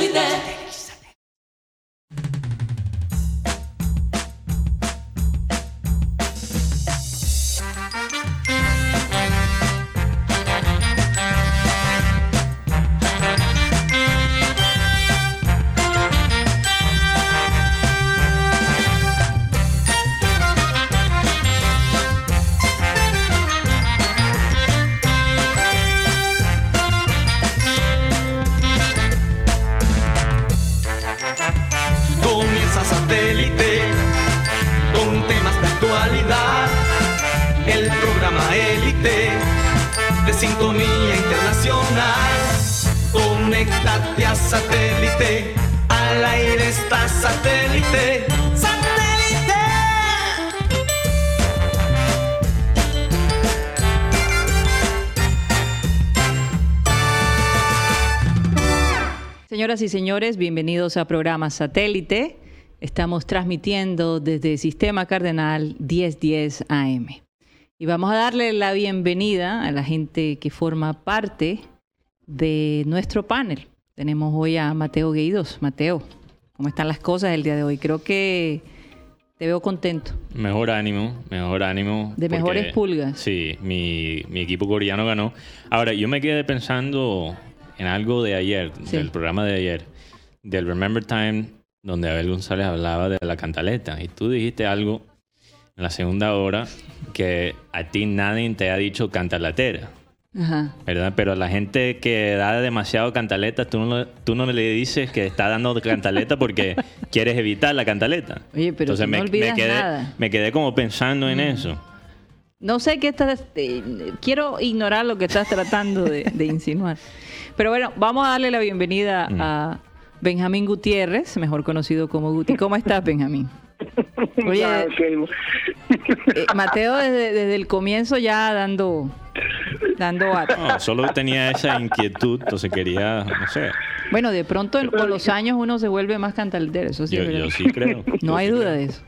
satélite. Señoras y señores, bienvenidos a programa Satélite. Estamos transmitiendo desde Sistema Cardenal 1010 AM. Y vamos a darle la bienvenida a la gente que forma parte de nuestro panel. Tenemos hoy a Mateo Gueidos. Mateo, ¿cómo están las cosas el día de hoy? Creo que te veo contento. Mejor ánimo, mejor ánimo. De mejores pulgas. Sí, mi, mi equipo coreano ganó. Ahora, yo me quedé pensando en algo de ayer, Sí. del programa de ayer, del Remember Time, donde Abel González hablaba de la cantaleta. Y tú dijiste algo en la segunda hora que a ti nadie te ha dicho cantalatera. Ajá. ¿Verdad? Pero a la gente que da demasiado cantaleta, tú no, tú no le dices que está dando cantaleta porque quieres evitar la cantaleta. Oye, pero tú no olvidas quedé, nada. me quedé como pensando en eso. No sé qué estás. eh, quiero ignorar lo que estás tratando de, de insinuar. Pero bueno, vamos a darle la bienvenida Mm. a Benjamín Gutiérrez, mejor conocido como Guti. ¿Cómo estás, Benjamín? Oye, eh, Mateo desde, desde el comienzo ya dando dando ata. No, solo tenía esa inquietud, entonces quería, no sé. Bueno, de pronto en- con los años uno se vuelve más cantaltero, eso sí. Yo, sí creo. No Yo hay sí duda creo. de eso.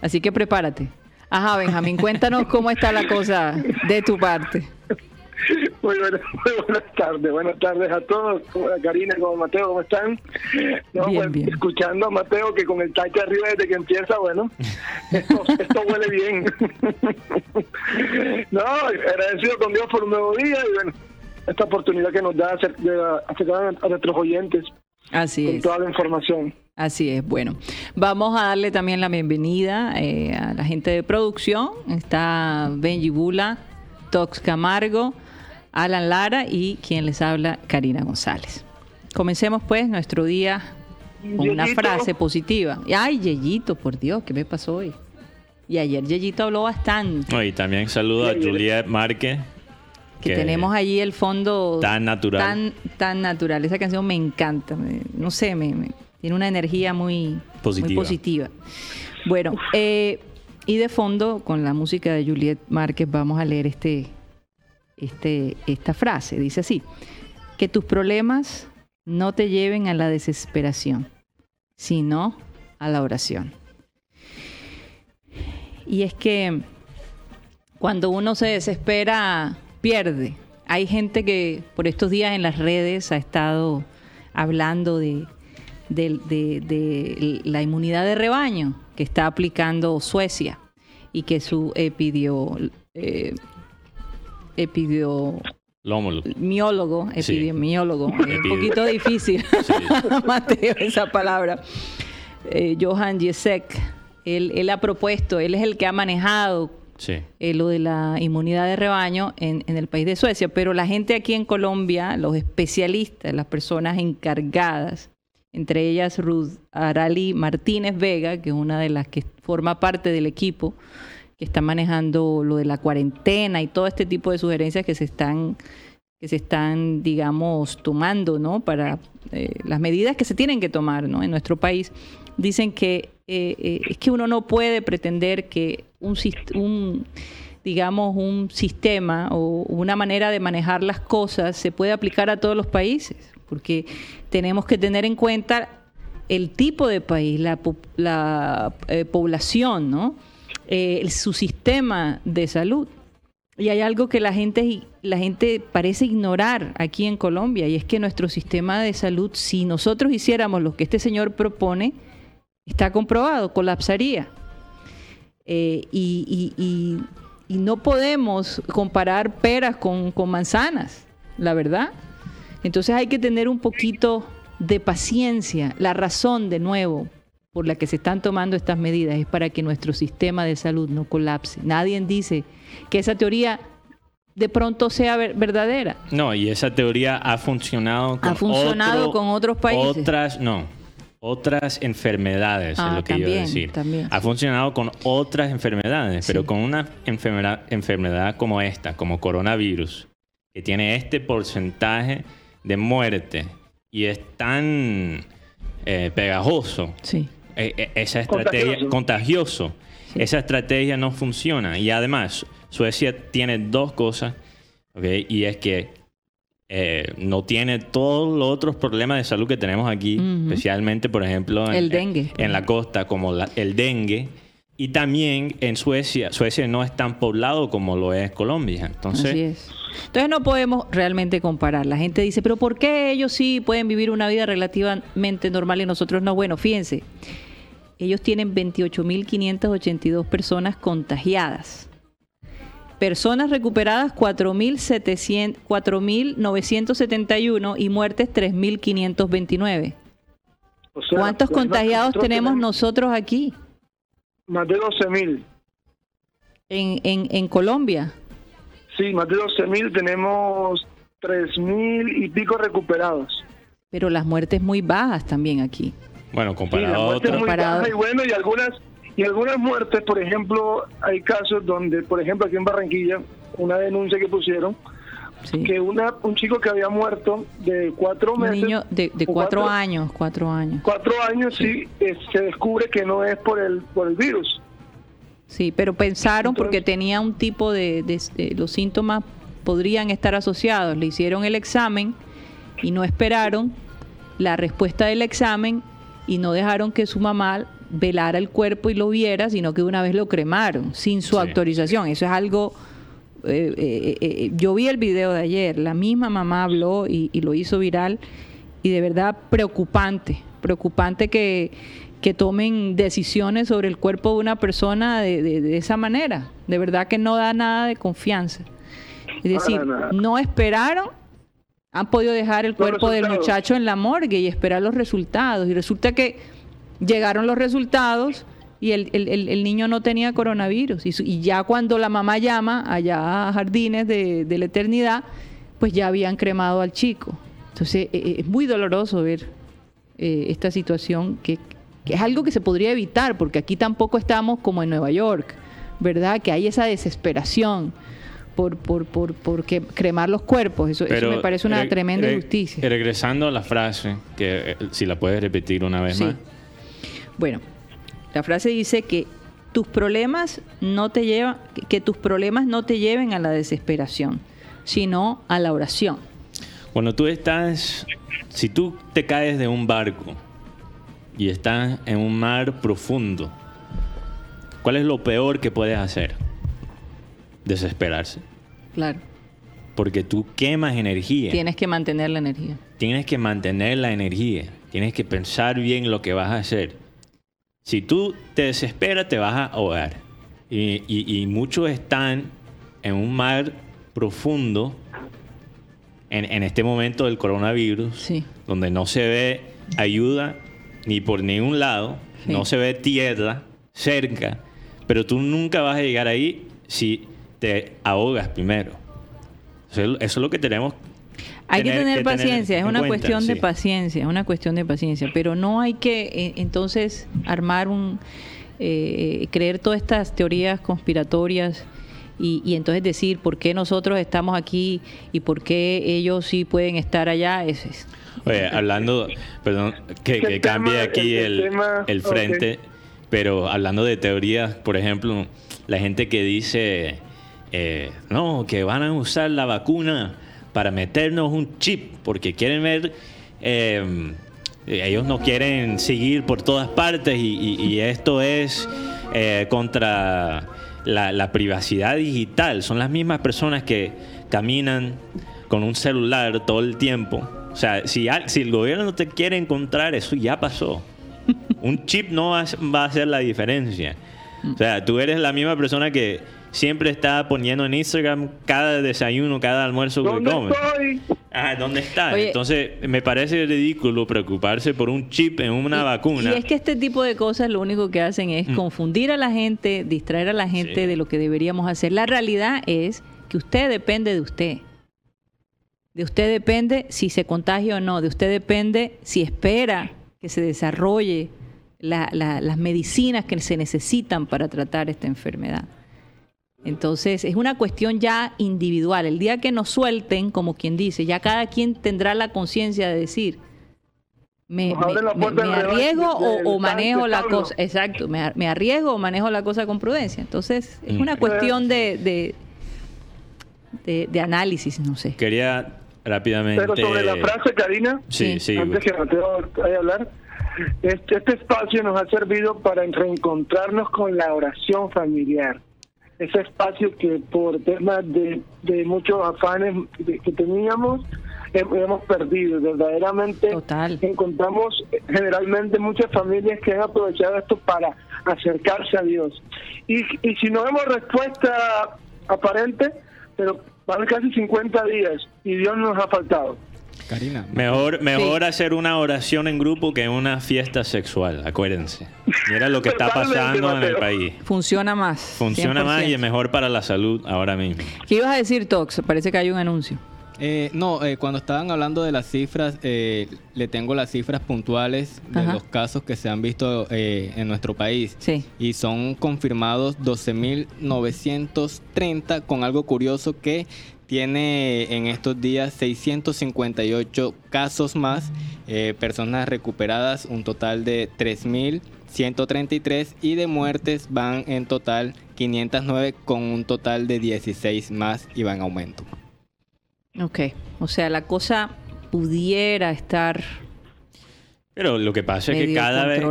Así que prepárate. Ajá, Benjamín, cuéntanos cómo está la cosa de tu parte. Muy, buenas, muy buenas tardes, buenas tardes a todos, Karina, como Mateo, ¿cómo están? No, Bien, pues, bien. Escuchando a Mateo que con el tache arriba desde que empieza, bueno, esto, esto huele bien. No, agradecido con Dios por un nuevo día y bueno, esta oportunidad que nos da acercar a nuestros oyentes Así con es. toda la información. Así es, bueno. Vamos a darle también la bienvenida eh, a la gente de producción. Está Benji Bula, Tox Camargo, Alan Lara y quien les habla, Karina González. Comencemos pues nuestro día con una frase positiva. Ay, Yeyito, por Dios, ¿qué me pasó hoy? Y ayer Yeyito habló bastante. No, y también saludo a Juliet Márquez. Que tenemos allí el fondo Tan natural. tan, tan natural. Esa canción me encanta. me- no sé, me, me- tiene una energía muy Positiva. muy positiva. Bueno, eh, y de fondo, con la música de Juliet Márquez, vamos a leer este, este, esta frase. Dice así: que tus problemas no te lleven a la desesperación, sino a la oración. Y es que cuando uno se desespera, pierde. Hay gente que por estos días en las redes ha estado hablando de, de- la inmunidad de rebaño que está aplicando Suecia y que su epidio, eh, Lómulo. epidemiólogo, Sí. epidemiólogo, es un poquito difícil, Sí. Mateo, esa palabra. Eh, Johan Jesek, él, él ha propuesto, él es el que ha manejado Sí. eh, lo de la inmunidad de rebaño en, en el país de Suecia, pero la gente aquí en Colombia, los especialistas, las personas encargadas, entre ellas Ruth Arali Martínez Vega, que es una de las que forma parte del equipo que está manejando lo de la cuarentena y todo este tipo de sugerencias que se están que se están, digamos, tomando, ¿no? Para eh, las medidas que se tienen que tomar, ¿no? En nuestro país, dicen que eh, eh, es que uno no puede pretender que un, un, digamos, un sistema o una manera de manejar las cosas se puede aplicar a todos los países, porque tenemos que tener en cuenta el tipo de país, la, la, eh, población, ¿no? Eh, su sistema de salud. Y hay algo que la gente, la gente parece ignorar aquí en Colombia, y es que nuestro sistema de salud, si nosotros hiciéramos lo que este señor propone, está comprobado, colapsaría. Eh, y, no podemos comparar peras con manzanas, la verdad. Entonces hay que tener un poquito de paciencia. La razón, de nuevo, por la que se están tomando estas medidas es para que nuestro sistema de salud no colapse. Nadie dice que esa teoría de pronto sea verdadera. No, y esa teoría ha funcionado con, ha funcionado con otros países. Otras, no, otras enfermedades, es ah, lo que yo decir. También. Ha funcionado con otras enfermedades, pero con una enfermedad, enfermedad como esta, como coronavirus, que tiene este porcentaje de muerte y es tan eh, pegajoso. Sí. Eh, eh, esa estrategia contagioso. Esa estrategia no funciona. Y además, Suecia tiene dos cosas, y es que no tiene todos los otros problemas de salud que tenemos aquí, especialmente, por ejemplo, en, el dengue. en, la costa, como el dengue. Y también en Suecia, Suecia no es tan poblado como lo es Colombia. Entonces, Así es. Entonces no podemos realmente comparar. La gente dice, pero ¿por qué ellos sí pueden vivir una vida relativamente normal y nosotros no? Bueno, fíjense, ellos tienen 28.582 personas contagiadas. Personas recuperadas 4.971 y muertes 3.529. ¿Cuántos contagiados tenemos, nosotros aquí? Más de 12.000. En, en, en Colombia. Sí, más de 12.000, tenemos 3.000 y pico recuperados. Pero las muertes muy bajas también aquí. Bueno, comparado sí, a y bueno, y algunas y algunas muertes, por ejemplo, hay casos donde, por ejemplo, aquí en Barranquilla, una denuncia que pusieron, que una un chico que había muerto de cuatro meses. Un niño de, cuatro, años, cuatro años. Cuatro años, sí, se descubre que no es por el, por el virus. Sí, pero pensaron porque tenía un tipo de, los síntomas podrían estar asociados. Le hicieron el examen y no esperaron la respuesta del examen y no dejaron que su mamá velara el cuerpo y lo viera, sino que una vez lo cremaron sin su autorización. Eso es algo... Eh, eh, eh, yo vi el video de ayer, la misma mamá habló y lo hizo viral y de verdad preocupante, preocupante que que tomen decisiones sobre el cuerpo de una persona de, esa manera. De verdad que no da nada de confianza. Es decir, no esperaron, han podido dejar el cuerpo del muchacho en la morgue y esperar los resultados. Y resulta que llegaron los resultados y el, niño no tenía coronavirus. Y, ya cuando la mamá llama allá a Jardines de, la Eternidad, pues ya habían cremado al chico. Entonces e, e, es muy doloroso ver eh, esta situación que, que es algo que se podría evitar, porque aquí tampoco estamos como en Nueva York, ¿verdad? Que hay esa desesperación por, por, por, por cremar los cuerpos. Eso, me parece una tremenda injusticia. Regresando a la frase, que eh, si la puedes repetir una vez más. Bueno, la frase dice que tus problemas no te llevan, que tus problemas no te lleven a la desesperación, sino a la oración. Cuando tú estás, si tú te caes de un barco, y estás en un mar profundo, ¿cuál es lo peor que puedes hacer? Desesperarse. Claro. Porque tú quemas energía. Tienes que mantener la energía. Tienes que mantener la energía. Tienes que pensar bien lo que vas a hacer. Si tú te desesperas, te vas a ahogar. Y, muchos están en un mar profundo en, en este momento del coronavirus, sí. donde no se ve ayuda ni por ningún lado, no se ve tierra cerca, pero tú nunca vas a llegar ahí si te ahogas primero. Eso es lo que tenemos. Hay que tener paciencia, es una cuestión de paciencia, es una cuestión de paciencia, pero no hay que eh, entonces armar un, eh, creer todas estas teorías conspiratorias y, y, entonces decir por qué nosotros estamos aquí y por qué ellos sí pueden estar allá. Es, Oye, hablando, perdón, que, cambie aquí el, el, frente, pero hablando de teorías, por ejemplo, la gente que dice, eh, no, que van a usar la vacuna para meternos un chip, porque quieren ver, em, ellos no quieren seguir por todas partes y, esto es eh, contra la, privacidad digital. Son las mismas personas que caminan con un celular todo el tiempo. O sea, si, si el gobierno no te quiere encontrar, eso ya pasó. Un chip no va, a hacer la diferencia. O sea, tú eres la misma persona que siempre está poniendo en Instagram cada desayuno, cada almuerzo que come. Ah, ¿dónde está? Entonces, me parece ridículo preocuparse por un chip en una vacuna. Y es que este tipo de cosas lo único que hacen es mm. confundir a la gente, distraer a la gente de lo que deberíamos hacer. La realidad es que usted depende de usted. De usted depende si se contagia o no. De usted depende si espera que se desarrolle las medicinas que se necesitan para tratar esta enfermedad. Entonces, es una cuestión ya individual. El día que nos suelten, como quien dice, ya cada quien tendrá la conciencia de decir, me, arriesgo o, manejo la cosa, exacto, me, arriesgo o manejo la cosa con prudencia. Entonces, es una mm. cuestión de, de, análisis, no sé. Quería rápidamente... Pero sobre la frase, Karina, sí, sí, antes que Mateo vaya a hablar, este, este espacio nos ha servido para reencontrarnos con la oración familiar ese espacio que por temas de, de muchos afanes que teníamos hemos perdido. Verdaderamente encontramos generalmente muchas familias que han aprovechado esto para acercarse a Dios. Y, y si no vemos respuesta aparente, pero van casi 50 días y Dios nos ha faltado. Karina. Mejor, mejor hacer una oración en grupo que una fiesta sexual, acuérdense. Mira lo que está pasando en el país. Funciona más. Funciona más y es mejor para la salud ahora mismo. ¿Qué ibas a decir, Tox? Parece que hay un anuncio. Eh, no, eh, cuando estaban hablando de las cifras, eh, le tengo las cifras puntuales de los casos que se han visto en nuestro país. Sí. Y son confirmados 12.930 con algo curioso que tiene en estos días 658 casos más, eh, personas recuperadas, un total de 3.133 y de muertes van en total 509 con un total de 16 más y va en aumento. Ok, o sea, la cosa pudiera estar... Pero lo que pasa es que cada vez,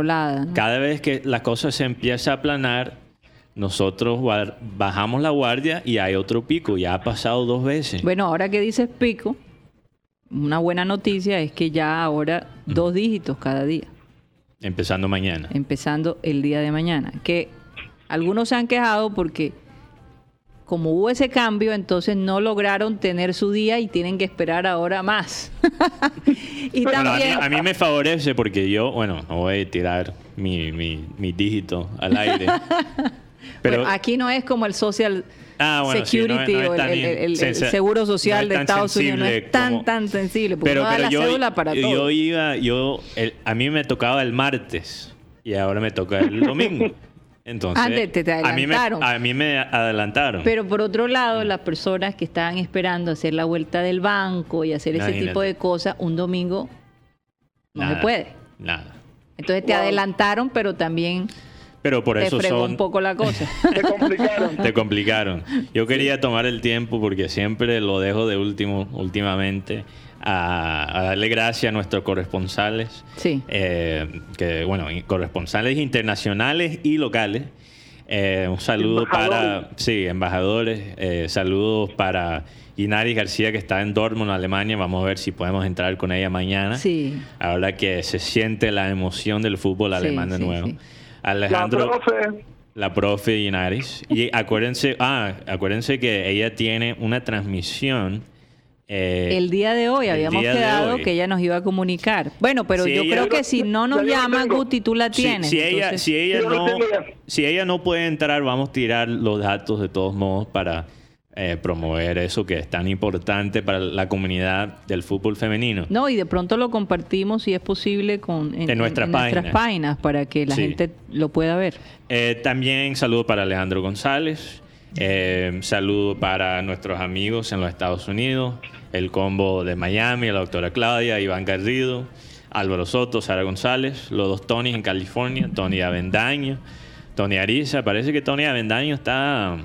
cada vez que la cosa se empieza a aplanar, nosotros bajamos la guardia y hay otro pico. Ya ha pasado dos veces. Bueno, ahora que dices pico, una buena noticia es que ya ahora dos dígitos cada día. Empezando mañana. Empezando el día de mañana. Que algunos se han quejado porque como hubo ese cambio, entonces no lograron tener su día y tienen que esperar ahora más. y también... a, mí, me favorece porque yo, bueno, no voy a tirar mi, mi, mi dígito al aire. Pero aquí no es como el social ah, security o el, seguro social de Estados Unidos. No es tan, tan sensible. Porque pero, no da la yo, cédula para yo todo. iba, yo, a mí me tocaba el martes y ahora me toca el domingo. Entonces, A, mí me, a mí me adelantaron. Pero por otro lado, las personas que estaban esperando hacer la vuelta del banco y hacer ese tipo de cosas, un domingo no se puede. Nada. Entonces te adelantaron, pero también pero por eso son... un poco la cosa. Te complicaron. Te complicaron. Yo quería tomar el tiempo porque siempre lo dejo de último, últimamente, a, darle gracias a nuestros corresponsales. Sí. Eh, que, bueno, corresponsales internacionales y locales. Eh, un saludo para... Sí, embajadores. Eh, saludos para... Inari García, que está en Dortmund, Alemania. Vamos a ver si podemos entrar con ella mañana. Sí. Ahora que se siente la emoción del fútbol alemán de nuevo. Alejandro. La profe. La profe Inaris. Y acuérdense, ah, acuérdense que ella tiene una transmisión. Eh, el día de hoy habíamos quedado que ella nos iba a comunicar. Bueno, pero yo creo que si no nos llama, Guti, tú la tienes. Si, ella, si, ella no, si ella no puede entrar, vamos a tirar los datos de todos modos para eh, promover eso que es tan importante para la comunidad del fútbol femenino. No, y de pronto lo compartimos si es posible con, en, nuestras, páginas. para que la gente lo pueda ver. Eh, también saludo para Alejandro González, eh, saludo para nuestros amigos en los Estados Unidos, el combo de Miami, la doctora Claudia, Iván Garrido, Álvaro Soto, Sara González, los dos Tony en California, Tony Avendaño, Tony Ariza, parece que Tony Avendaño está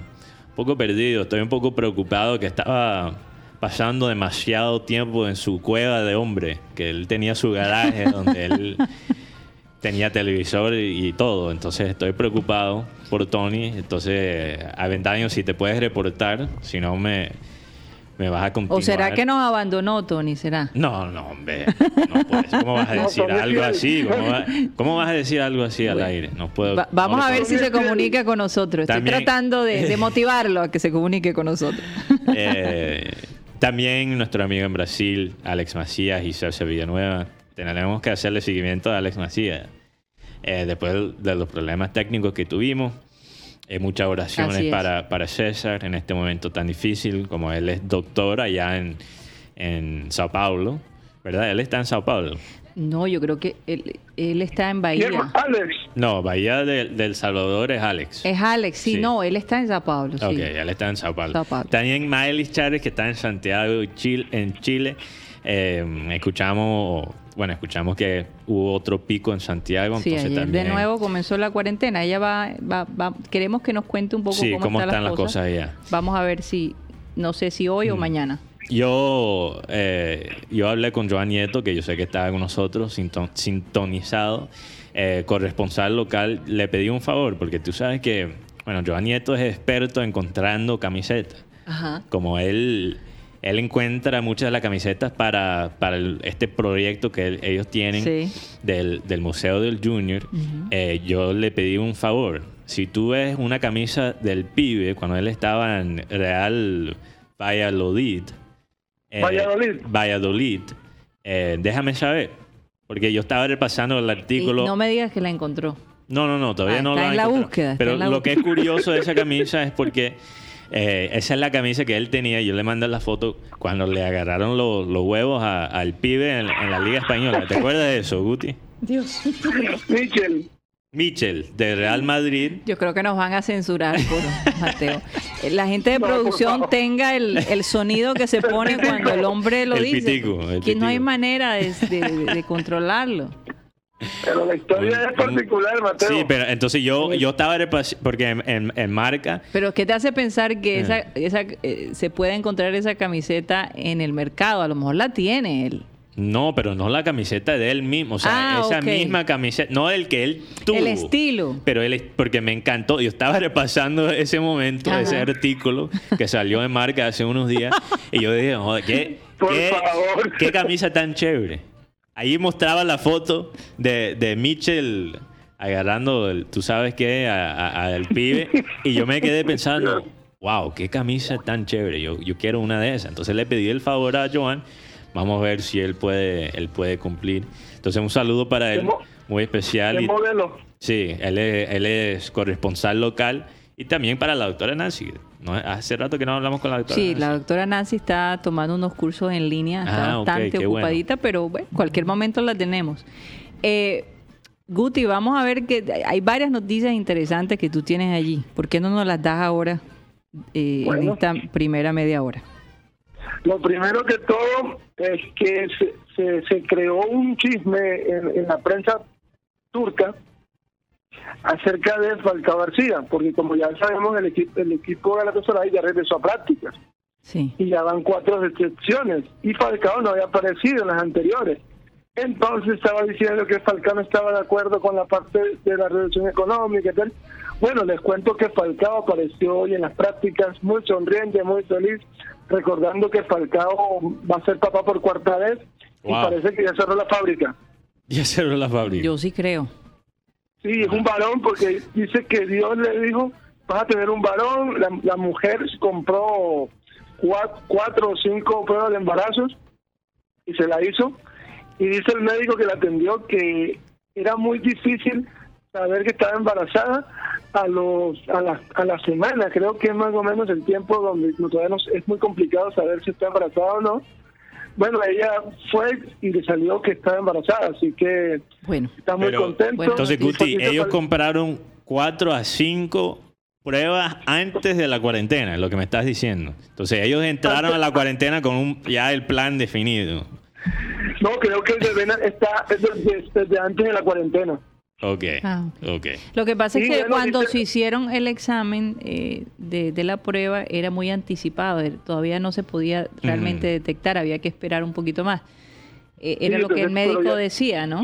poco perdido, estoy un poco preocupado que estaba pasando demasiado tiempo en su cueva de hombre, que él tenía su garaje donde él tenía televisor y, todo. Entonces estoy preocupado por Tony. Entonces, Aventaño, si te puedes reportar, si no me, me vas a continuar. ¿O será que nos abandonó, Tony? ¿Será? No, no, hombre. ¿Cómo vas a decir algo así? ¿Cómo, vas a decir algo así al aire? No puedo. vamos a ver si se comunica con nosotros. Estoy tratando de, motivarlo a que se comunique con nosotros. Eh, también nuestro amigo en Brasil, Alex Macías y Celso Villanueva. Tenemos que hacerle seguimiento a Alex Macías. Eh, después de los problemas técnicos que tuvimos, eh, muchas oraciones para, para César en este momento tan difícil, como él es doctor allá en, en Sao Paulo, ¿verdad? Él está en Sao Paulo. No, yo creo que él, él está en Bahía. Alex. No, Bahía de, del Salvador es Alex. Es Alex, sí, no, él está en Sao Paulo. Sí. Ok, él está en Sao Paulo. También Maelis Chávez, que está en Santiago, Chile, en Chile. Eh, escuchamos bueno, escuchamos que hubo otro pico en Santiago. Sí, entonces de nuevo comenzó la cuarentena. Ella va, va, queremos que nos cuente un poco cómo, están, las cosas. allá. Vamos a ver si, no sé si hoy o mm. mañana. Yo, eh, yo hablé con Joan Nieto, que yo sé que está con nosotros, sintonizado, eh, corresponsal local. Le pedí un favor, porque tú sabes que, bueno, Joan Nieto es experto encontrando camisetas. Ajá. Como él él encuentra muchas de las camisetas para, para este proyecto que ellos tienen del, Museo del Junior. Eh, yo le pedí un favor. Si tú ves una camisa del pibe cuando él estaba en Real Valladolid, eh, Valladolid, Valladolid eh, déjame saber. Porque yo estaba repasando el artículo. no me digas que la encontró. No, no, no, todavía ah, no la, en la búsqueda. Pero lo que es curioso de esa camisa es porque eh, esa es la camisa que él tenía. Yo le mandé la foto cuando le agarraron los, huevos al pibe en, la Liga Española. ¿Te acuerdas de eso, Guti? Dios. Michel. Michel, de Real Madrid. Yo creo que nos van a censurar por Mateo. Eh, la gente de producción tenga el, sonido que se pone cuando el hombre lo dice. que no hay manera de controlarlo. Pero la historia es particular, Mateo. Sí, pero entonces yo, yo estaba porque en, marca. Pero ¿qué te hace pensar que esa, eh. esa eh, se puede encontrar esa camiseta en el mercado? A lo mejor la tiene él. No, pero no la camiseta de él mismo, o sea, ah, esa misma camiseta, no el que él tuvo. El estilo. Pero él, porque me encantó, yo estaba repasando ese momento, ese artículo que salió en marca hace unos días, y yo dije, joder, ¿qué, qué, qué camisa tan chévere? Ahí mostraba la foto de, de Mitchell agarrando, el, tú sabes qué, al pibe. Y yo me quedé pensando, wow, qué camisa tan chévere. Yo, yo quiero una de esas. Entonces le pedí el favor a Joan. Vamos a ver si él puede, él puede cumplir. Entonces un saludo para él, muy especial. ¿Qué modelo? Sí, él es, él es corresponsal local. Y también para la doctora Nancy. ¿no? Hace rato que no hablamos con la doctora Sí, la doctora Nancy está tomando unos cursos en línea, está ah, bastante ocupadita, pero bueno, cualquier momento la tenemos. Eh, Guti, vamos a ver que hay varias noticias interesantes que tú tienes allí. ¿Por qué no nos las das ahora eh, en esta primera media hora? Lo primero que todo es que se, se, creó un chisme en la prensa turca acerca de Falcao García, porque como ya sabemos, el equipo, el equipo Galatasaray ya regresó a prácticas. Sí. Y ya van cuatro excepciones. Y Falcao no había aparecido en las anteriores. Entonces estaba diciendo que Falcao no estaba de acuerdo con la parte de la reducción económica y tal. Bueno, les cuento que Falcao apareció hoy en las prácticas muy sonriente, muy feliz, recordando que Falcao va a ser papá por cuarta vez y parece que ya cerró la fábrica. Ya cerró la fábrica. Yo sí creo. Sí, es un varón porque dice que Dios le dijo, vas a tener un varón, la, mujer compró cuatro, o cinco pruebas de embarazos y se la hizo. Y dice el médico que la atendió que era muy difícil saber que estaba embarazada a los a la, a la semana. Creo que es más o menos el tiempo donde todavía no, es muy complicado saber si está embarazada o no. Bueno, ella fue y le salió que estaba embarazada, así que bueno, está muy contento. entonces, Guti, ellos compraron cuatro a cinco pruebas antes de la cuarentena, es lo que me estás diciendo. Entonces, ellos entraron a la cuarentena con un, ya el plan definido. No, creo que el de está desde antes de la cuarentena. Okay. Ah, ok. Lo que pasa es que cuando se hicieron el examen eh, de, la prueba era muy anticipado, eh, todavía no se podía realmente detectar, había que esperar un poquito más. Eh, era lo que el médico decía, ¿no?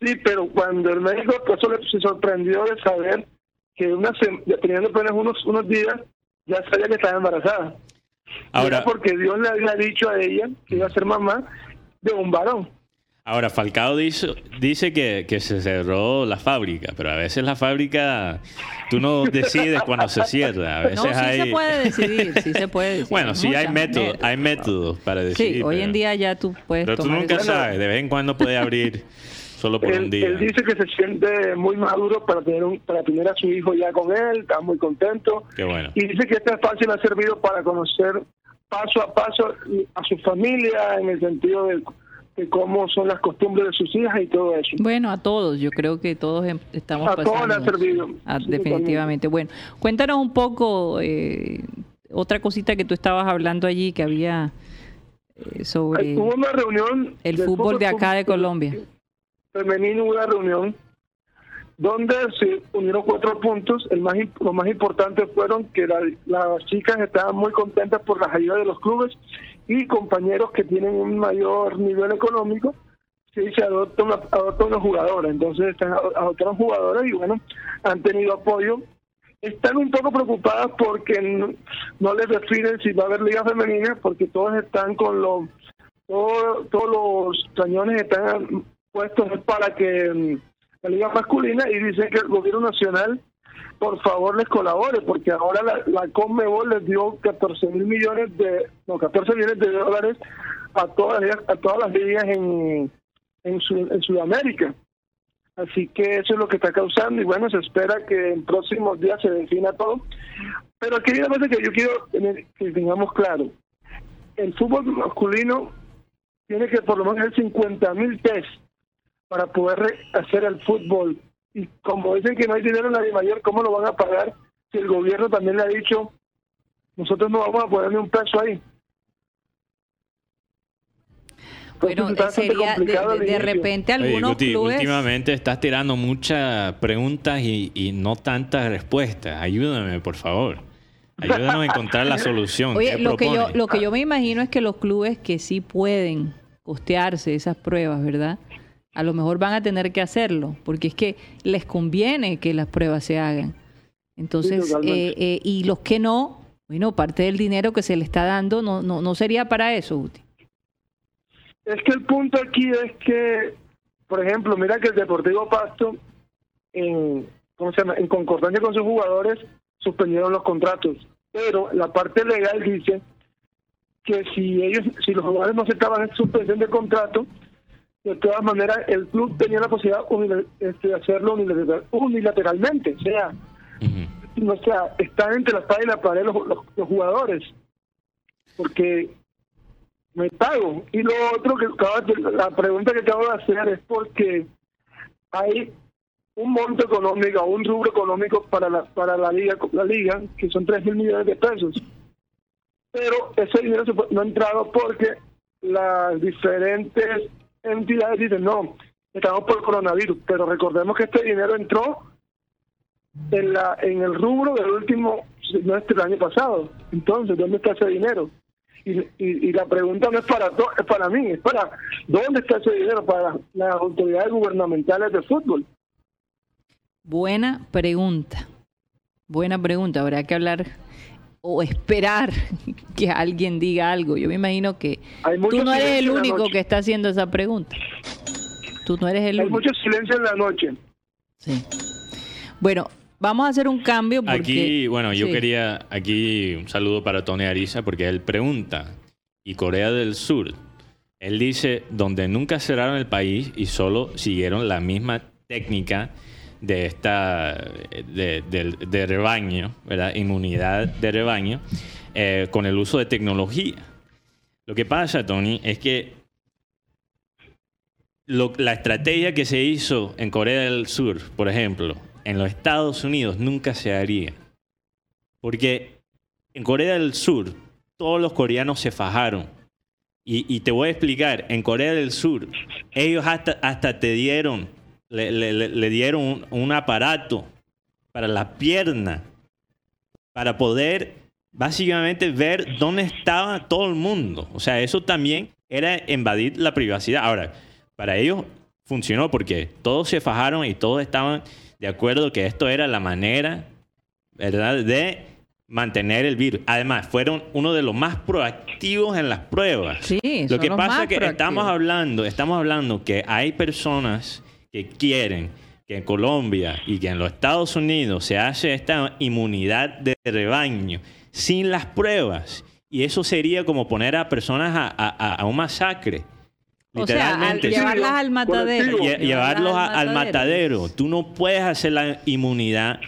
Sí, pero cuando el médico pues, se sorprendió de saber que una teniendo apenas unos, unos días, ya sabía que estaba embarazada. Ahora, porque Dios le había dicho a ella que iba a ser mamá de un varón. Ahora, Falcao dice, dice que, que, se cerró la fábrica, pero a veces la fábrica, tú no decides cuando se cierra. A veces no, sí se puede decidir, sí se puede decidir. Bueno, sí hay métodos, hay métodos para decidir. Sí, hoy en día ya tú puedes Pero tú nunca sabes, de vez en cuando puede abrir solo por un día. Él dice que se siente muy maduro para tener un, para tener a su hijo ya con él, está muy contento. Qué bueno. Y dice que este espacio le ha servido para conocer paso a paso a su familia en el sentido de cómo son las costumbres de sus hijas y todo eso. Bueno, a todos, yo creo que todos em, estamos a Todos le ha servido. definitivamente. Bueno, cuéntanos un poco eh, otra cosita que tú estabas hablando allí que había eh, sobre Hubo una reunión el fútbol, de acá de Colombia. Femenino, una reunión donde se unieron cuatro puntos. El más, lo más importante fueron que las chicas estaban muy contentas por las ayudas de los clubes y compañeros que tienen un mayor nivel económico, si se adopta una, adopta una jugadora. Entonces están adoptaron jugadoras y bueno, han tenido apoyo. Están un poco preocupadas porque no, les definen si va a haber liga femenina, porque todos están con los, todos, todos los cañones están puestos para que mm, la liga masculina y dicen que el gobierno nacional por favor les colabore, porque ahora la, la Conmebol les dio 14 mil millones de, no, 14 millones de dólares a todas, a todas las ligas en, en, Sudamérica. Así que eso es lo que está causando y bueno, se espera que en próximos días se defina todo. Pero aquí hay una cosa que yo quiero que tengamos claro. El fútbol masculino tiene que por lo menos hacer 50 mil test para poder hacer el fútbol y como dicen que no hay dinero en la mayor, ¿cómo lo van a pagar si el gobierno también le ha dicho, nosotros no vamos a ponerle un peso ahí? Bueno, sería de, repente algunos clubes... Últimamente estás tirando muchas preguntas y, y, no tantas respuestas. Ayúdame, por favor. Ayúdanos a encontrar la solución. Oye, lo que, yo, lo que yo me imagino es que los clubes que sí pueden costearse esas pruebas, ¿verdad? A lo mejor van a tener que hacerlo, porque es que les conviene que las pruebas se hagan. Entonces, eh, eh, y los que no, bueno, parte del dinero que se le está dando no, no, no sería para eso, Uti. Es que el punto aquí es que, por ejemplo, mira que el Deportivo Pasto, en, ¿cómo se llama? en concordancia con sus jugadores, suspendieron los contratos. Pero la parte legal dice que si ellos, si los jugadores no aceptaban esa suspensión de contrato, de todas maneras el club tenía la posibilidad este, de hacerlo unilateralmente, o sea, no sea, están entre la espada y la pared los, los, jugadores, porque me pago. Y lo otro que la pregunta que acabo de hacer es porque hay un monto económico, un rubro económico para la para la liga, la liga que son 3 mil millones de pesos. Pero ese dinero no ha entrado porque las diferentes entidades dicen, no, estamos por coronavirus, pero recordemos que este dinero entró en la en el rubro del último semestre del año pasado. Entonces, ¿dónde está ese dinero? Y, y, la pregunta no es para es para mí, es para ¿dónde está ese dinero para las autoridades gubernamentales de fútbol? Buena pregunta. Buena pregunta. Habrá que hablar o esperar que alguien diga algo. Yo me imagino que tú no eres el único que está haciendo esa pregunta. Tú no eres el Hay mucho silencio en la noche. Sí. Bueno, vamos a hacer un cambio porque... Aquí, bueno, yo quería aquí un saludo para Tony Ariza porque él pregunta, ¿y Corea del Sur? Él dice, donde nunca cerraron el país y solo siguieron la misma técnica de esta de, rebaño, ¿verdad? inmunidad de rebaño, eh, con el uso de tecnología. Lo que pasa, Tony, es que la estrategia que se hizo en Corea del Sur, por ejemplo, en los Estados Unidos nunca se haría. Porque en Corea del Sur todos los coreanos se fajaron. Y, te voy a explicar, en Corea del Sur ellos hasta, hasta te dieron le, dieron un, aparato para la pierna, para poder básicamente ver dónde estaba todo el mundo. O sea, eso también era invadir la privacidad. Ahora, para ellos funcionó porque todos se fajaron y todos estaban de acuerdo que esto era la manera, ¿verdad?, de mantener el virus. Además, fueron uno de los más proactivos en las pruebas. Sí, Lo que pasa es que estamos hablando, estamos hablando que hay personas que quieren que en Colombia y que en los Estados Unidos se hace esta inmunidad de rebaño sin las pruebas. Y eso sería como poner a personas a, un masacre. Literalmente. llevarlas al matadero. llevarlos al matadero. Tú no puedes hacer la inmunidad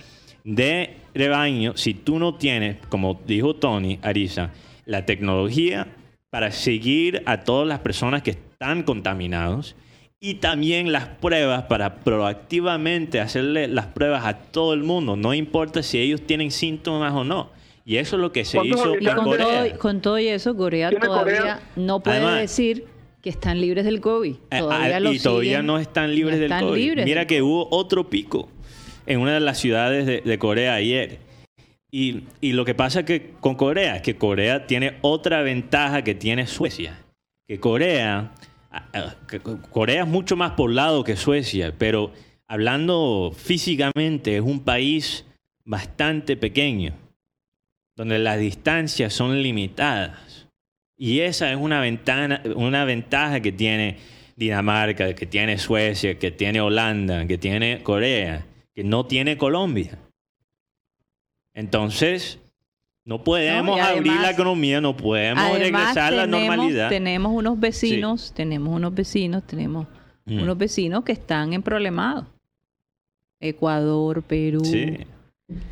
de rebaño si tú no tienes, como dijo Tony Ariza, la tecnología para seguir a todas las personas que están contaminados y también las pruebas para proactivamente hacerle las pruebas a todo el mundo, no importa si ellos tienen síntomas o no. Y eso es lo que se hizo con, con Corea. Todo, con todo eso, Corea todavía no puede decir que están libres del COVID. Eh, todavía y todavía no están libres del COVID. Mira que hubo otro pico en una de las ciudades de, Corea ayer. Y, y, lo que pasa que con Corea es que Corea tiene otra ventaja que tiene Suecia. Que Corea, Corea es mucho más poblado que Suecia, pero hablando físicamente es un país bastante pequeño, donde las distancias son limitadas. Y esa es una, ventana, una ventaja que tiene Dinamarca, que tiene Suecia, que tiene Holanda, que tiene Corea que no tiene Colombia. Entonces, no podemos abrir la economía, no podemos regresar a la normalidad. Tenemos unos vecinos, tenemos unos vecinos, tenemos mm. unos vecinos que están en problemados. Ecuador, Perú. Sí.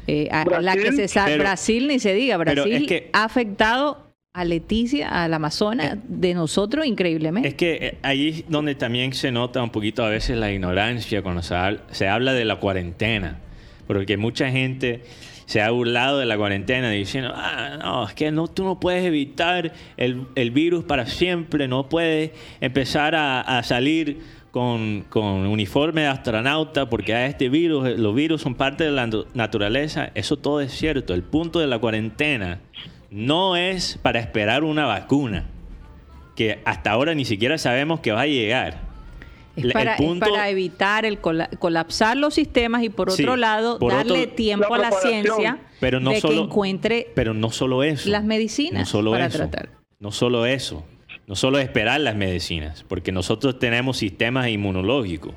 Eh, la que se sabe, Brasil ni se diga, Brasil ha afectado a Leticia, al Amazonas, eh, de nosotros increíblemente. Es que eh, ahí es donde también se nota un poquito a veces la ignorancia cuando se, habla de la cuarentena, porque mucha gente se ha burlado de la cuarentena diciendo, ah, no, es que no, tú no puedes evitar el, virus para siempre, no puedes empezar a, salir con, con, uniforme de astronauta porque a este virus, los virus son parte de la naturaleza, eso todo es cierto. El punto de la cuarentena no es para esperar una vacuna, que hasta ahora ni siquiera sabemos que va a llegar. Es para, evitar el colapsar los sistemas y por otro lado darle tiempo a la ciencia pero no de que encuentre pero no solo eso, las medicinas no solo para tratar. No solo eso, no solo esperar las medicinas, porque nosotros tenemos sistemas inmunológicos.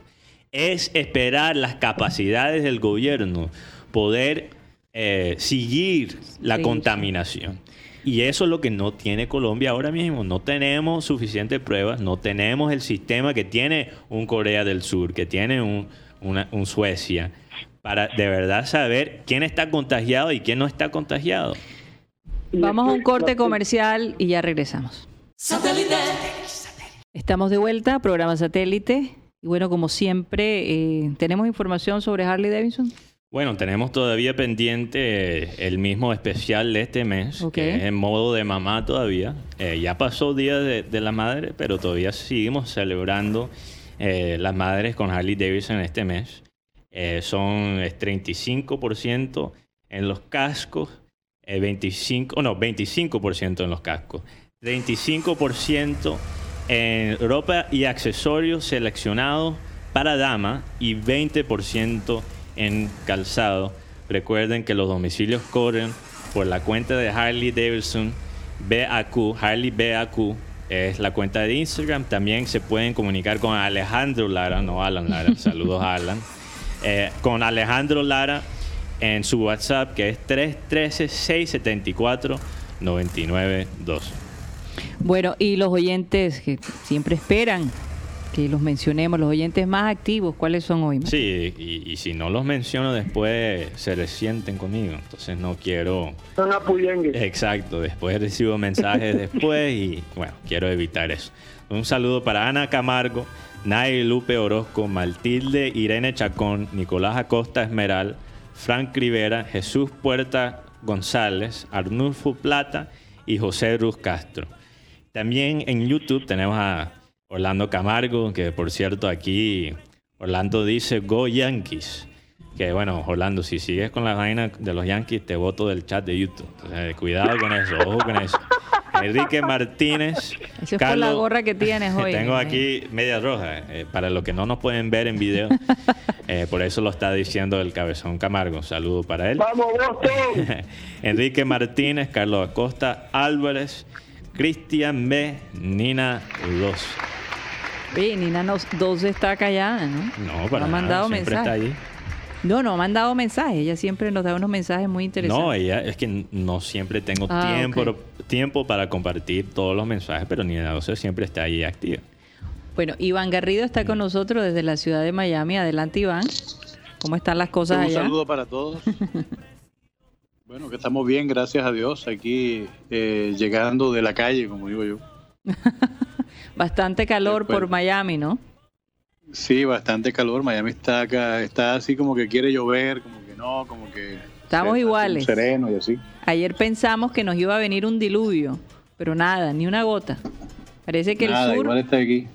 Es esperar las capacidades del gobierno, poder eh, seguir la contaminación. Y eso es lo que no tiene Colombia ahora mismo. No tenemos suficientes pruebas, no tenemos el sistema que tiene un Corea del Sur, que tiene un, un Suecia, para de verdad saber quién está contagiado y quién no está contagiado. Vamos a un corte comercial y ya regresamos. Estamos de vuelta, programa satélite. Y bueno, como siempre, eh, ¿tenemos información sobre Harley Davidson? Bueno, tenemos todavía pendiente el mismo especial de este mes, que es en modo de mamá todavía. Eh, ya pasó Día de, la Madre, pero todavía seguimos celebrando eh, las madres con Harley Davidson este mes. Eh, son 35% en los cascos, 25, no, 25% en los cascos, 35% en ropa y accesorios seleccionados para dama y 20% en calzado. Recuerden que los domicilios corren por la cuenta de Harley Davidson BAQ, Harley BAQ es la cuenta de Instagram. También se pueden comunicar con Alejandro Lara, no Alan Lara, saludos a Alan. Eh, con Alejandro Lara en su WhatsApp que es 313-674-992. Bueno, y los oyentes que siempre esperan que los mencionemos, los oyentes más activos, ¿cuáles son hoy? Sí, y, si no los menciono después se resienten conmigo, entonces no quiero... Son Exacto, después recibo mensajes después y bueno, quiero evitar eso. Un saludo para Ana Camargo, Nay Lupe Orozco, Matilde Irene Chacón, Nicolás Acosta Esmeral, Frank Rivera, Jesús Puerta González, Arnulfo Plata y José Ruz Castro. También en YouTube tenemos a Orlando Camargo, que por cierto aquí Orlando dice Go Yankees. Que bueno, Orlando, si sigues con la vaina de los Yankees, te voto del chat de YouTube. Entonces, cuidado con eso, ojo con eso. Enrique Martínez. Esa es la gorra que tienes hoy. Tengo aquí media roja, eh, para los que no nos pueden ver en video. Eh, por eso lo está diciendo el Cabezón Camargo. Saludo para él. ¡Vamos, Boston! Enrique Martínez, Carlos Acosta, Álvarez, Cristian B, Nina 2. Sí, Nina 2 está callada, ¿no? No, para no ha mandado mensajes. No, no ha mandado mensajes. Ella siempre nos da unos mensajes muy interesantes. No, ella es que no siempre tengo ah, tiempo, tiempo para compartir todos los mensajes, pero Nina 12 siempre está ahí activa. Bueno, Iván Garrido está con nosotros desde la ciudad de Miami. Adelante, Iván. ¿Cómo están las cosas allá? Un saludo para todos. bueno, que estamos bien, gracias a Dios, aquí eh, llegando de la calle, como digo yo. Bastante calor por Miami, ¿no? Sí, bastante calor. Miami está acá, está así como que quiere llover, como que no, como que... Estamos iguales. Sereno y así. Ayer pensamos que nos iba a venir un diluvio, pero nada, ni una gota. Parece que el sur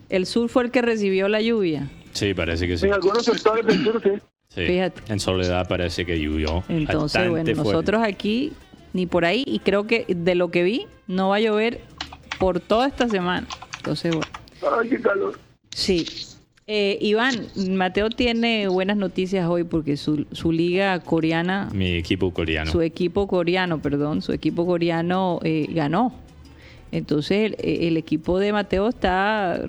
el sur fue el que recibió la lluvia. Sí, parece que sí. En algunos sectores del sur sí. Fíjate. En Soledad parece que llovió. Entonces, bueno, nosotros aquí ni por ahí y creo que de lo que vi no va a llover por toda esta semana. Entonces, bueno. Ay, qué calor. Sí. Eh, Iván, Mateo tiene buenas noticias hoy porque su, su, liga coreana... Mi equipo coreano. Su equipo coreano, perdón, su equipo coreano eh, ganó. Entonces el, equipo de Mateo está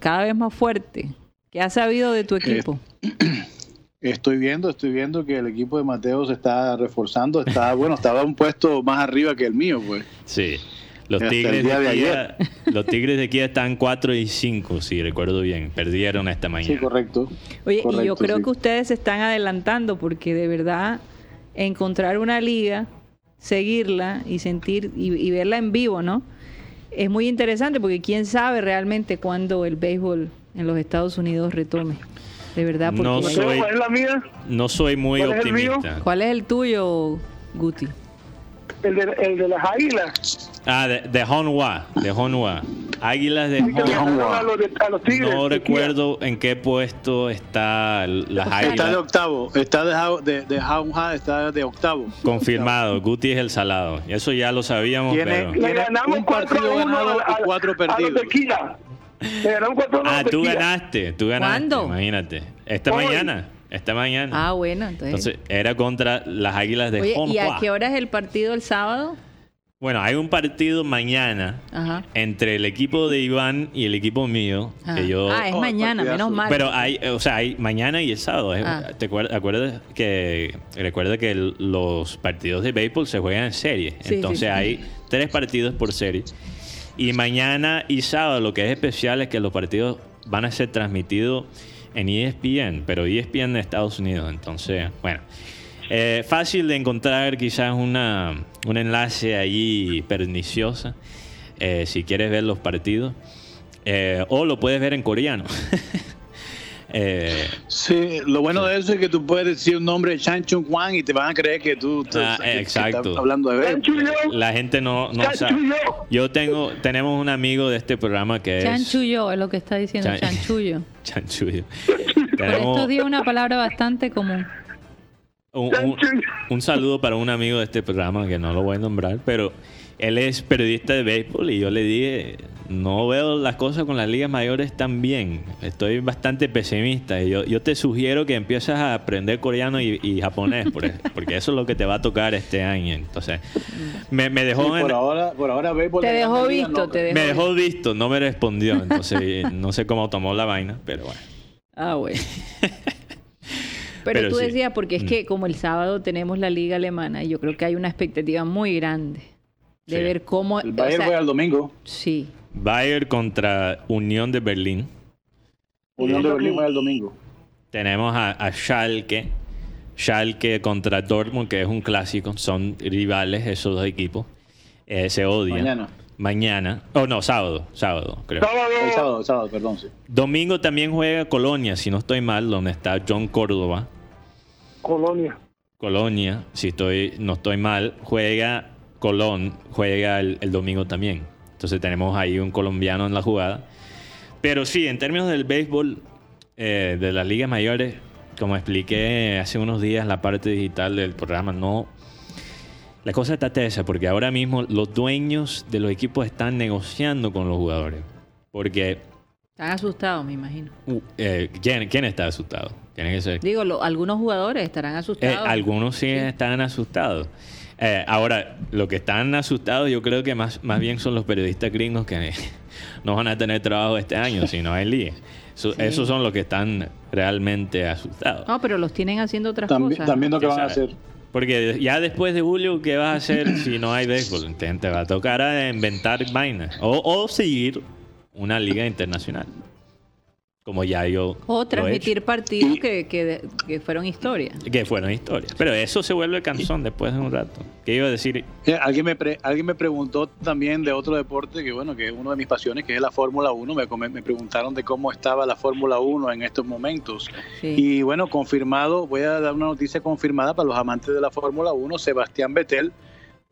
cada vez más fuerte. ¿Qué has sabido de tu equipo? Estoy viendo, estoy viendo que el equipo de Mateo se está reforzando. Está, bueno, estaba un puesto más arriba que el mío, pues. Sí. Los tigres, de, ayer. los tigres de aquí están 4 y 5, si recuerdo bien. Perdieron esta mañana. Sí, correcto. Oye, y yo creo que ustedes se están adelantando porque de verdad encontrar una liga, seguirla y sentir y, verla en vivo, ¿no? Es muy interesante porque quién sabe realmente cuándo el béisbol en los Estados Unidos retome. De verdad, porque no soy, ¿Cuál es la mía? No soy muy optimista. ¿Cuál es el tuyo, Guti? El de, el de las águilas. Ah, de, de Honwa, de Honwa. Águilas de Honwa. No recuerdo en qué puesto está las águilas. Está de octavo, está de, de, Honwa, está de octavo. Confirmado, Guti es el salado. Eso ya lo sabíamos, pero... Le ganamos un partido ganado y cuatro perdidos. Le ganamos 4 Ah, tú ganaste, tú ganaste. ¿Cuándo? Imagínate. Esta mañana. Esta mañana. Ah, bueno, entonces. era contra las Águilas de Oye, ¿Y a qué hora es el partido el sábado? Bueno, hay un partido mañana entre el equipo de Iván y el equipo mío. Que yo, ah, es oh, mañana, menos mal. Pero hay, o sea, hay mañana y el sábado. Ah. ¿Te acuerdas, que recuerda que los partidos de béisbol se juegan en serie? Entonces hay tres partidos por serie. Y mañana y sábado lo que es especial es que los partidos van a ser transmitidos en ESPN, pero ESPN de Estados Unidos. Entonces, bueno, eh, fácil de encontrar quizás una, un enlace ahí perniciosa eh, si quieres ver los partidos. Eh, o lo puedes ver en coreano. Eh, sí, lo bueno de eso es que tú puedes decir un nombre Chan Chung Juan y te van a creer que tú, ah, exacto. hablando de ver. La gente no, no sabe. Yo tengo, tenemos un amigo de este programa que es. Chanchullo es lo que está diciendo, chanchullo. chanchullo. esto dio una palabra bastante común. Un, saludo para un amigo de este programa que no lo voy a nombrar, pero él es periodista de béisbol y yo le dije, no veo las cosas con las ligas mayores tan bien. Estoy bastante pesimista. Yo, yo te sugiero que empieces a aprender coreano y, japonés, porque eso es lo que te va a tocar este año. Entonces, me, dejó... por, ahora, por ahora béisbol... Te dejó visto, te dejó Me dejó visto, no me respondió. Entonces, no sé cómo tomó la vaina, pero bueno. Ah, bueno. Pero, tú decías, porque es mm. que como el sábado tenemos la liga alemana, y yo creo que hay una expectativa muy grande de ver cómo... El Bayern fue al domingo. Sí. Bayern contra Unión de Berlín. Unión de Berlín fue el domingo. Tenemos a, Schalke. Schalke contra Dortmund, que es un clásico. Son rivales esos dos equipos. Eh, se odian. Mañana. Mañana. Oh, no, sábado. Sábado, creo. Sábado. sábado, sábado, perdón. Sí. Domingo también juega Colonia, si no estoy mal, donde está John Córdoba. Colonia. Colonia, si estoy, no estoy mal, juega Colón juega el, domingo también. Entonces tenemos ahí un colombiano en la jugada. Pero sí, en términos del béisbol, eh, de las ligas mayores, como expliqué hace unos días la parte digital del programa, no, la cosa está tesa porque ahora mismo los dueños de los equipos están negociando con los jugadores. Porque... Están asustados, me imagino. Uh, eh, ¿quién, está asustado? Tiene que ser. Digo, algunos jugadores estarán asustados. Eh, algunos sí, están asustados. Eh, ahora, lo que están asustados yo creo que más, más bien son los periodistas gringos que no van a tener trabajo este año si no hay liga. Esos son los que están realmente asustados. No, pero los tienen haciendo otras cosas. También lo que van a hacer. Porque ya después de julio, ¿qué vas a hacer si no hay béisbol? Te, va a tocar a inventar vainas. O, o seguir una liga internacional como ya yo. O transmitir partidos que, que, fueron historia. Que fueron historia. Pero eso se vuelve cansón después de un rato. ¿Qué iba a decir? Eh, alguien me, alguien me preguntó también de otro deporte que, bueno, que es una de mis pasiones, que es la Fórmula 1. Me, me preguntaron de cómo estaba la Fórmula 1 en estos momentos. Y bueno, confirmado, voy a dar una noticia confirmada para los amantes de la Fórmula 1. Sebastián Vettel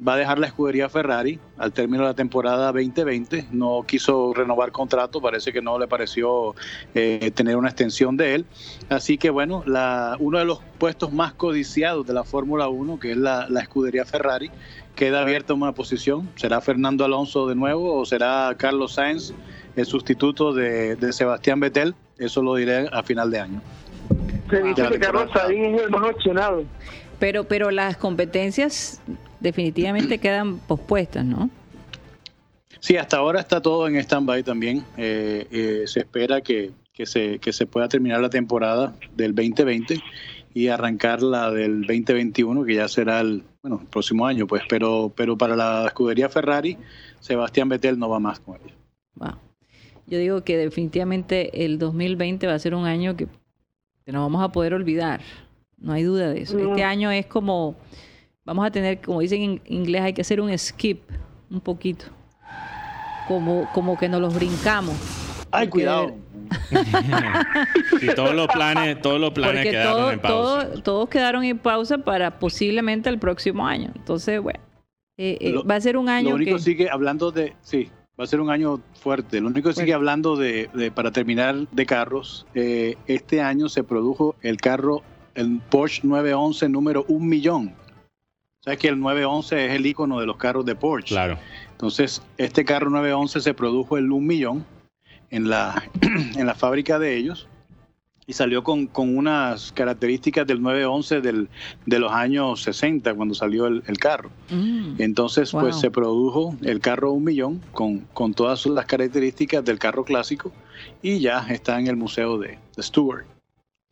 va a dejar la escudería Ferrari al término de la temporada 2020. No quiso renovar contrato, parece que no le pareció eh, tener una extensión de él. Así que bueno, la, uno de los puestos más codiciados de la Fórmula 1, que es la, escudería Ferrari, queda abierta una posición. ¿Será Fernando Alonso de nuevo o será Carlos Sainz, el sustituto de, Sebastián Vettel? Eso lo diré a final de año. Se dice que Carlos Sainz es el más opcionado. Pero, pero las competencias definitivamente quedan pospuestas, ¿no? Sí, hasta ahora está todo en stand-by también. Eh, eh, se espera que, se, que se pueda terminar la temporada del 2020 y arrancar la del 2021, que ya será el, bueno, próximo año, pues. Pero, pero para la escudería Ferrari, Sebastián Vettel no va más con ella. Wow. Yo digo que definitivamente el 2020 va a ser un año que, que no vamos a poder olvidar. No hay duda de eso. Este año es como vamos a tener, como dicen en inglés, hay que hacer un skip un poquito. Como, como que nos los brincamos. Ay, cuidado. y todos los planes, todos los planes quedaron en pausa. todos quedaron en pausa para posiblemente el próximo año. Entonces, bueno, eh, eh, va a ser un año. Lo único sigue hablando de, sí, va a ser un año fuerte. Lo único que sigue hablando de, para terminar, de carros. Eh, este año se produjo el carro, el Porsche 911 número un millón Sabes que el 911 es el icono de los carros de Porsche. Claro. Entonces, este carro 911 se produjo el un millón en la, en la fábrica de ellos y salió con, con unas características del 911 del, de los años 60 cuando salió el, carro. Mm. Entonces, pues se produjo el carro un millón con, con todas las características del carro clásico y ya está en el museo de, de Stuart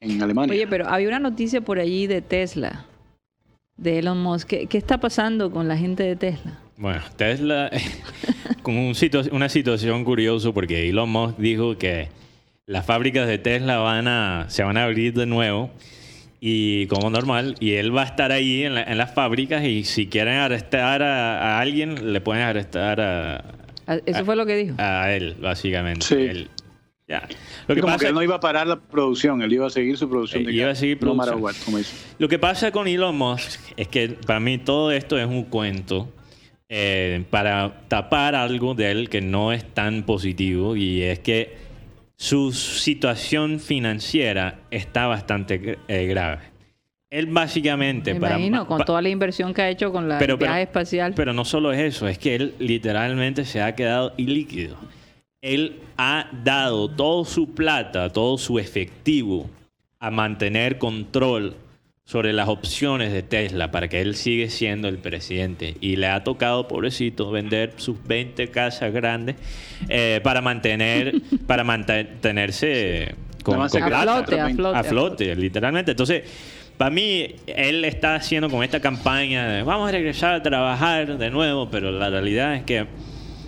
en Alemania. Oye, pero había una noticia por allí de Tesla de Elon Musk. ¿Qué, está pasando con la gente de Tesla? Bueno, Tesla, con un una situación curiosa porque Elon Musk dijo que las fábricas de Tesla van a, se van a abrir de nuevo y como normal, y él va a estar ahí en, las fábricas y si quieren arrestar a, alguien, le pueden arrestar a... Eso fue lo que dijo. A él, básicamente. Sí. Ya. Lo que pasa, que él no iba a parar la producción, él iba a seguir su producción. de iba a seguir producción. Lo que pasa con Elon Musk es que para mí todo esto es un cuento eh, para tapar algo de él que no es tan positivo y es que su situación financiera está bastante eh, grave. Él básicamente... Me imagino, con toda la inversión que ha hecho con la viaje espacial. Pero no solo eso, es que él literalmente se ha quedado ilíquido él ha dado toda su plata, todo su efectivo a mantener control sobre las opciones de Tesla para que él siga siendo el presidente. Y le ha tocado, pobrecito, vender sus 20 casas grandes eh, para mantener, para mantenerse con, a, flote, a, flote, a flote, literalmente. Entonces, para mí, él está haciendo con esta campaña de vamos a regresar a trabajar de nuevo, pero la realidad es que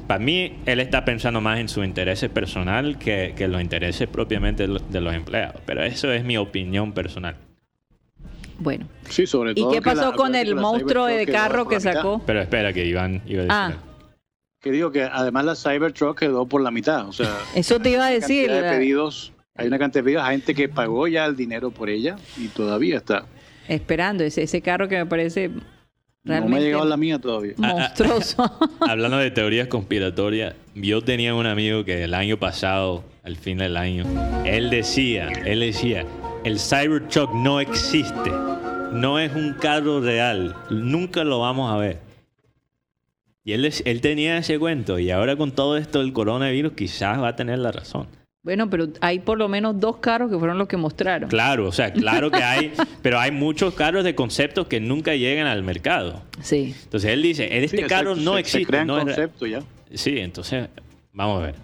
para mí, él está pensando más en su interés personal que, que los intereses propiamente de los empleados. Pero eso es mi opinión personal. Bueno. Sí, sobre todo. ¿Y qué pasó con el monstruo de carro que sacó? Pero espera, que Iván iba a decir. Ah. Que digo que además la Cybertruck quedó por la mitad. O sea, eso te iba a decir. De pedidos, hay una cantidad de pedidos, hay gente que pagó ya el dinero por ella y todavía está. Esperando ese, ese carro que me parece no me ha llegado la mía todavía. Ah, ah, monstruoso. hablando de teorías conspiratorias, yo tenía un amigo que el año pasado, al fin del año, él decía, él decía, el Cybertruck no existe. no es un carro real, nunca lo vamos a ver. Y él, él tenía ese cuento y ahora con todo esto del coronavirus quizás va a tener la razón. Bueno, pero hay por lo menos dos carros que fueron los que mostraron. Claro, o sea, claro que hay, pero hay muchos carros de conceptos que nunca llegan al mercado. Sí. Entonces él dice, este carro no existe. no concepto ya. Sí, entonces vamos a ver.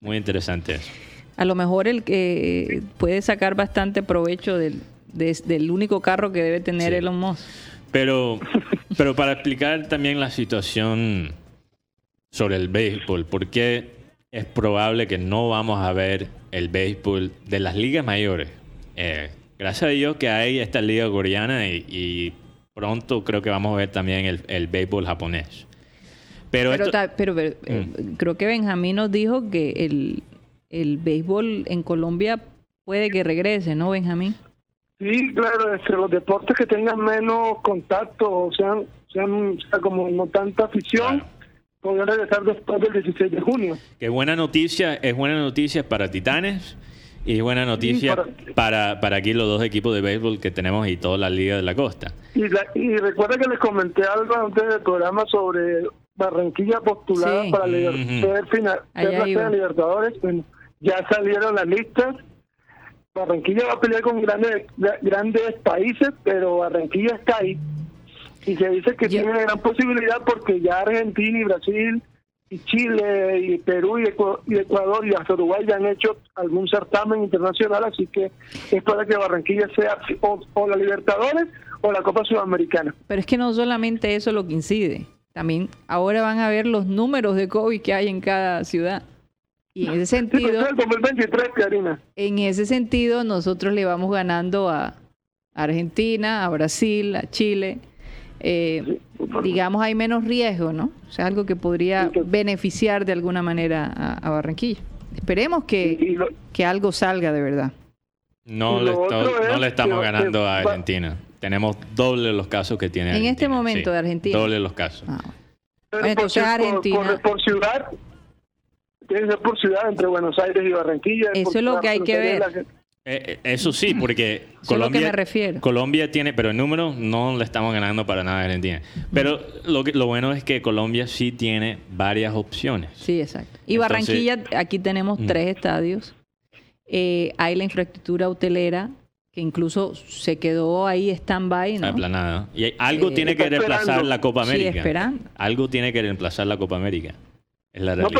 Muy interesante eso. A lo mejor el que puede sacar bastante provecho del, del único carro que debe tener Elon Musk. Pero, pero para explicar también la situación sobre el béisbol, ¿por qué es probable que no vamos a ver el béisbol de las ligas mayores? Eh, gracias a Dios que hay esta liga coreana y, pronto creo que vamos a ver también el, el béisbol japonés. Pero, pero, eh, mm. creo que Benjamín nos dijo que el, el béisbol en Colombia puede que regrese, ¿no, Benjamín? Sí, claro, este, los deportes que tengan menos contacto o sean, sean como no tanta afición, podrían regresar después del 16 de junio. Qué buena noticia, es buena noticia para Titanes y es buena noticia para... para... aquí los dos equipos de béisbol que tenemos y toda la Liga de la Costa. Y, y recuerda que les comenté algo antes del programa sobre Barranquilla postulada para uh final, la Libertadores. Bueno, ya salieron las listas Barranquilla va a pelear con grandes grandes países, pero Barranquilla está ahí. Y se dice que tiene una gran posibilidad porque ya Argentina y Brasil y Chile y Perú y Ecuador y hasta Uruguay ya han hecho algún certamen internacional, así que es para que Barranquilla sea o, la Libertadores o la Copa Sudamericana. Pero es que no solamente eso lo que incide, también ahora van a ver los números de COVID que hay en cada ciudad. Y en ese sentido, en ese sentido, nosotros le vamos ganando a Argentina, a Brasil, a Chile. Eh, digamos, hay menos riesgo, ¿no? O sea, algo que podría beneficiar de alguna manera a, Barranquilla. Esperemos que, que algo salga de verdad. No, le, no le estamos ganando a Argentina. Tenemos doble los casos que tiene En este momento de Argentina. Doble los casos. Ah, entonces Argentina. por ciudad, tiene que ser por ciudad entre Buenos Aires y Barranquilla. Eso es lo que hay que ver. Eh, eso sí, porque Colombia, me refiero. Colombia tiene, pero en número no le estamos ganando para nada a Argentina. Pero lo, lo bueno es que Colombia sí tiene varias opciones. Sí, exacto. Y Barranquilla, aquí tenemos tres estadios. Eh, hay la infraestructura hotelera que incluso se quedó ahí stand-by. ¿no? Aplanada. Y algo tiene que reemplazar la Copa América. Sí, esperando. Algo tiene que reemplazar la Copa América.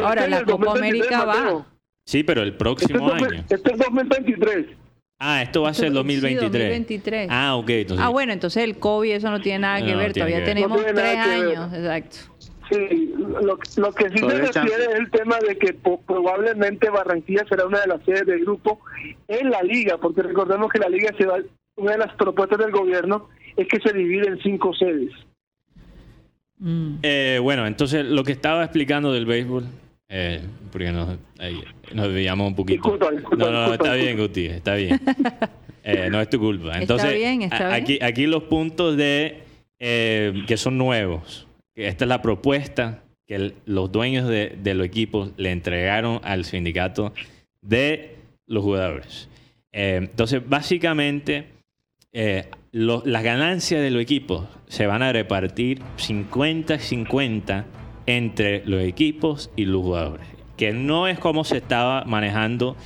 Ahora la Copa América va. Sí, pero el próximo este año. Este es 2023. Ah, esto va a ser 2023. 2023. Ah, ok. Ah, bueno, entonces el COVID eso no tiene nada que ver. Todavía tenemos tres años. Exacto. Sí, lo, lo que sí se refiere es el tema de que probablemente Barranquilla será una de las sedes del grupo en la liga, porque recordemos que la liga se va, una de las propuestas del gobierno es que se divide en cinco sedes. Mm. Eh, bueno, entonces lo que estaba explicando del béisbol, eh, porque nos, nos desviamos un poquito. no, no, está bien, Guti, está bien. Eh, no es tu culpa. Entonces, está bien, está aquí, bien. aquí los puntos de que son nuevos. Esta es la propuesta que los dueños de, de los equipos le entregaron al sindicato de los jugadores. entonces, básicamente eh, las ganancias de los equipos se van a repartir 50-50 entre los equipos y los jugadores. Que no es como se estaba manejando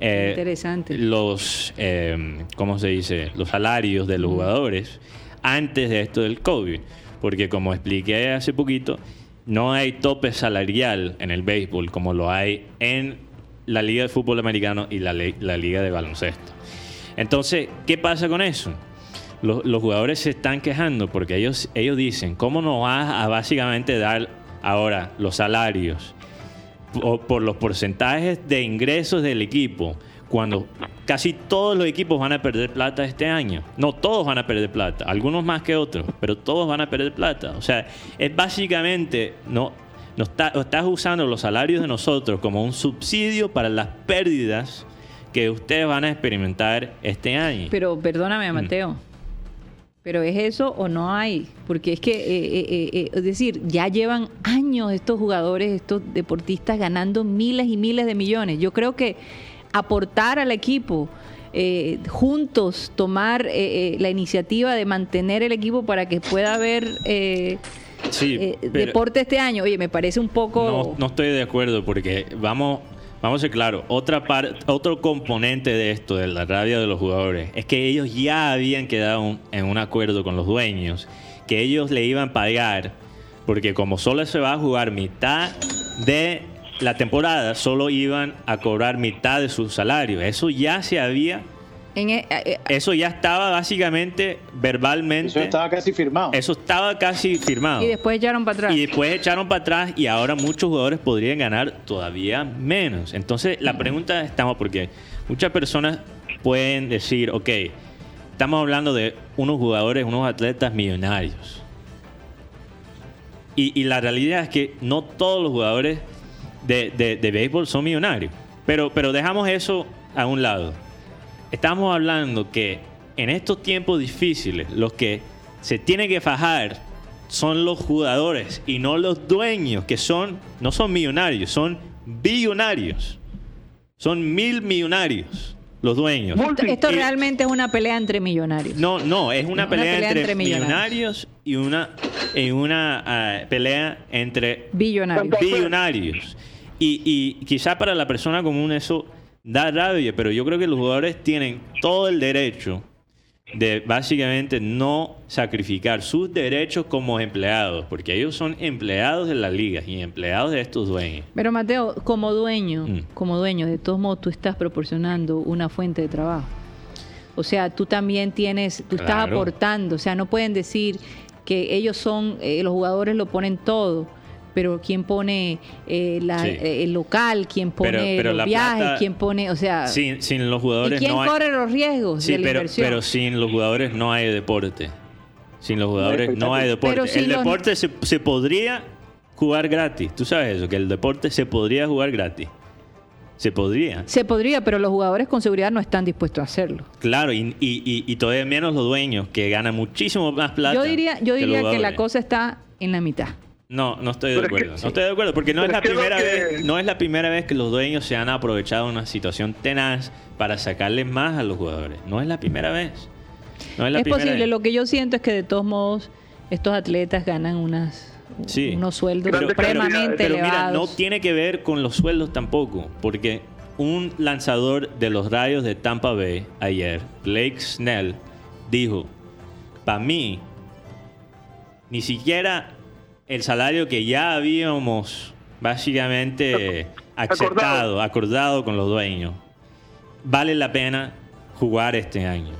eh, los, eh, ¿cómo se dice? Los salarios de los jugadores antes de esto del COVID. Porque como expliqué hace poquito, no hay tope salarial en el béisbol como lo hay en la Liga de Fútbol Americano y la, la Liga de Baloncesto. Entonces, ¿qué pasa con eso? Los, jugadores se están quejando porque ellos, ellos dicen, ¿cómo nos vas a básicamente dar ahora los salarios por, los porcentajes de ingresos del equipo cuando casi todos los equipos van a perder plata este año? No todos van a perder plata, algunos más que otros, pero todos van a perder plata. O sea, es básicamente, no, no estás usando los salarios de nosotros como un subsidio para las pérdidas que ustedes van a experimentar este año. Pero perdóname, Mateo. Pero ¿es eso o no hay? Porque es que, eh, eh, eh, es decir, ya llevan años estos jugadores, estos deportistas ganando miles y miles de millones. Yo creo que aportar al equipo eh, juntos tomar eh, la iniciativa de mantener el equipo para que pueda haber deporte este año. Oye, me parece un poco... No, no estoy de acuerdo porque vamos... Vamos a ser claros, otra otro componente de esto, de la rabia de los jugadores, es que ellos ya habían quedado en un acuerdo con los dueños, que ellos le iban a pagar, porque como solo se va a jugar mitad de la temporada solo iban a cobrar mitad de su salario. Eso ya se había... E, eh, eso ya estaba básicamente verbalmente. Eso estaba casi firmado. Eso estaba casi firmado. Y después echaron para atrás. Y después echaron para atrás y ahora muchos jugadores podrían ganar todavía menos. Entonces la pregunta estamos porque muchas personas pueden decir, ok, estamos hablando de unos jugadores, unos atletas millonarios. Y, y la realidad es que no todos los jugadores de, de, béisbol son millonarios. Pero, pero dejamos eso a un lado. Estamos hablando que en estos tiempos difíciles, los que se tienen que fajar son los jugadores y no los dueños, que son, no son millonarios, son billonarios. Son mil millonarios los dueños. Esto, realmente es una pelea entre millonarios. No, no, es una, pelea, entre, millonarios. y una, una ah, pelea entre billonarios. billonarios. Y, y quizá para la persona común eso da rabia, pero yo creo que los jugadores tienen todo el derecho de básicamente no sacrificar sus derechos como empleados, porque ellos son empleados de las ligas y empleados de estos dueños. Pero Mateo, como dueño, mm. como dueño, de todos modos tú estás proporcionando una fuente de trabajo. O sea, tú también tienes, tú estás aportando, o sea, no pueden decir que ellos son, eh, los jugadores lo ponen todo pero quién pone eh, eh, el local, quién pone los viajes, quién pone, o sea, sin, los jugadores ¿y quién corre los riesgos de la pero, pero sin los jugadores no hay deporte. Sin los jugadores no hay deporte. el deporte se, se podría jugar gratis. Tú sabes eso, que el deporte se podría jugar gratis. Se podría. Se podría, pero los jugadores con seguridad no están dispuestos a hacerlo. Claro, y, y, y, todavía menos los dueños, que ganan muchísimo más plata. Yo diría, yo diría que la cosa está en la mitad. No, no estoy de acuerdo. no estoy de acuerdo porque no es la primera vez, no es la primera vez que los dueños se han aprovechado de una situación tenaz para sacarle más a los jugadores. No es la primera vez. es, posible. Lo que yo siento es que de todos modos estos atletas ganan unas unos sueldos supremamente elevados. Mira, no tiene que ver con los sueldos tampoco, porque un lanzador de los Rayos de Tampa Bay ayer, Blake Snell, dijo: "Para mí ni siquiera el salario que ya habíamos básicamente aceptado, acordado. con los dueños, vale la pena jugar este año.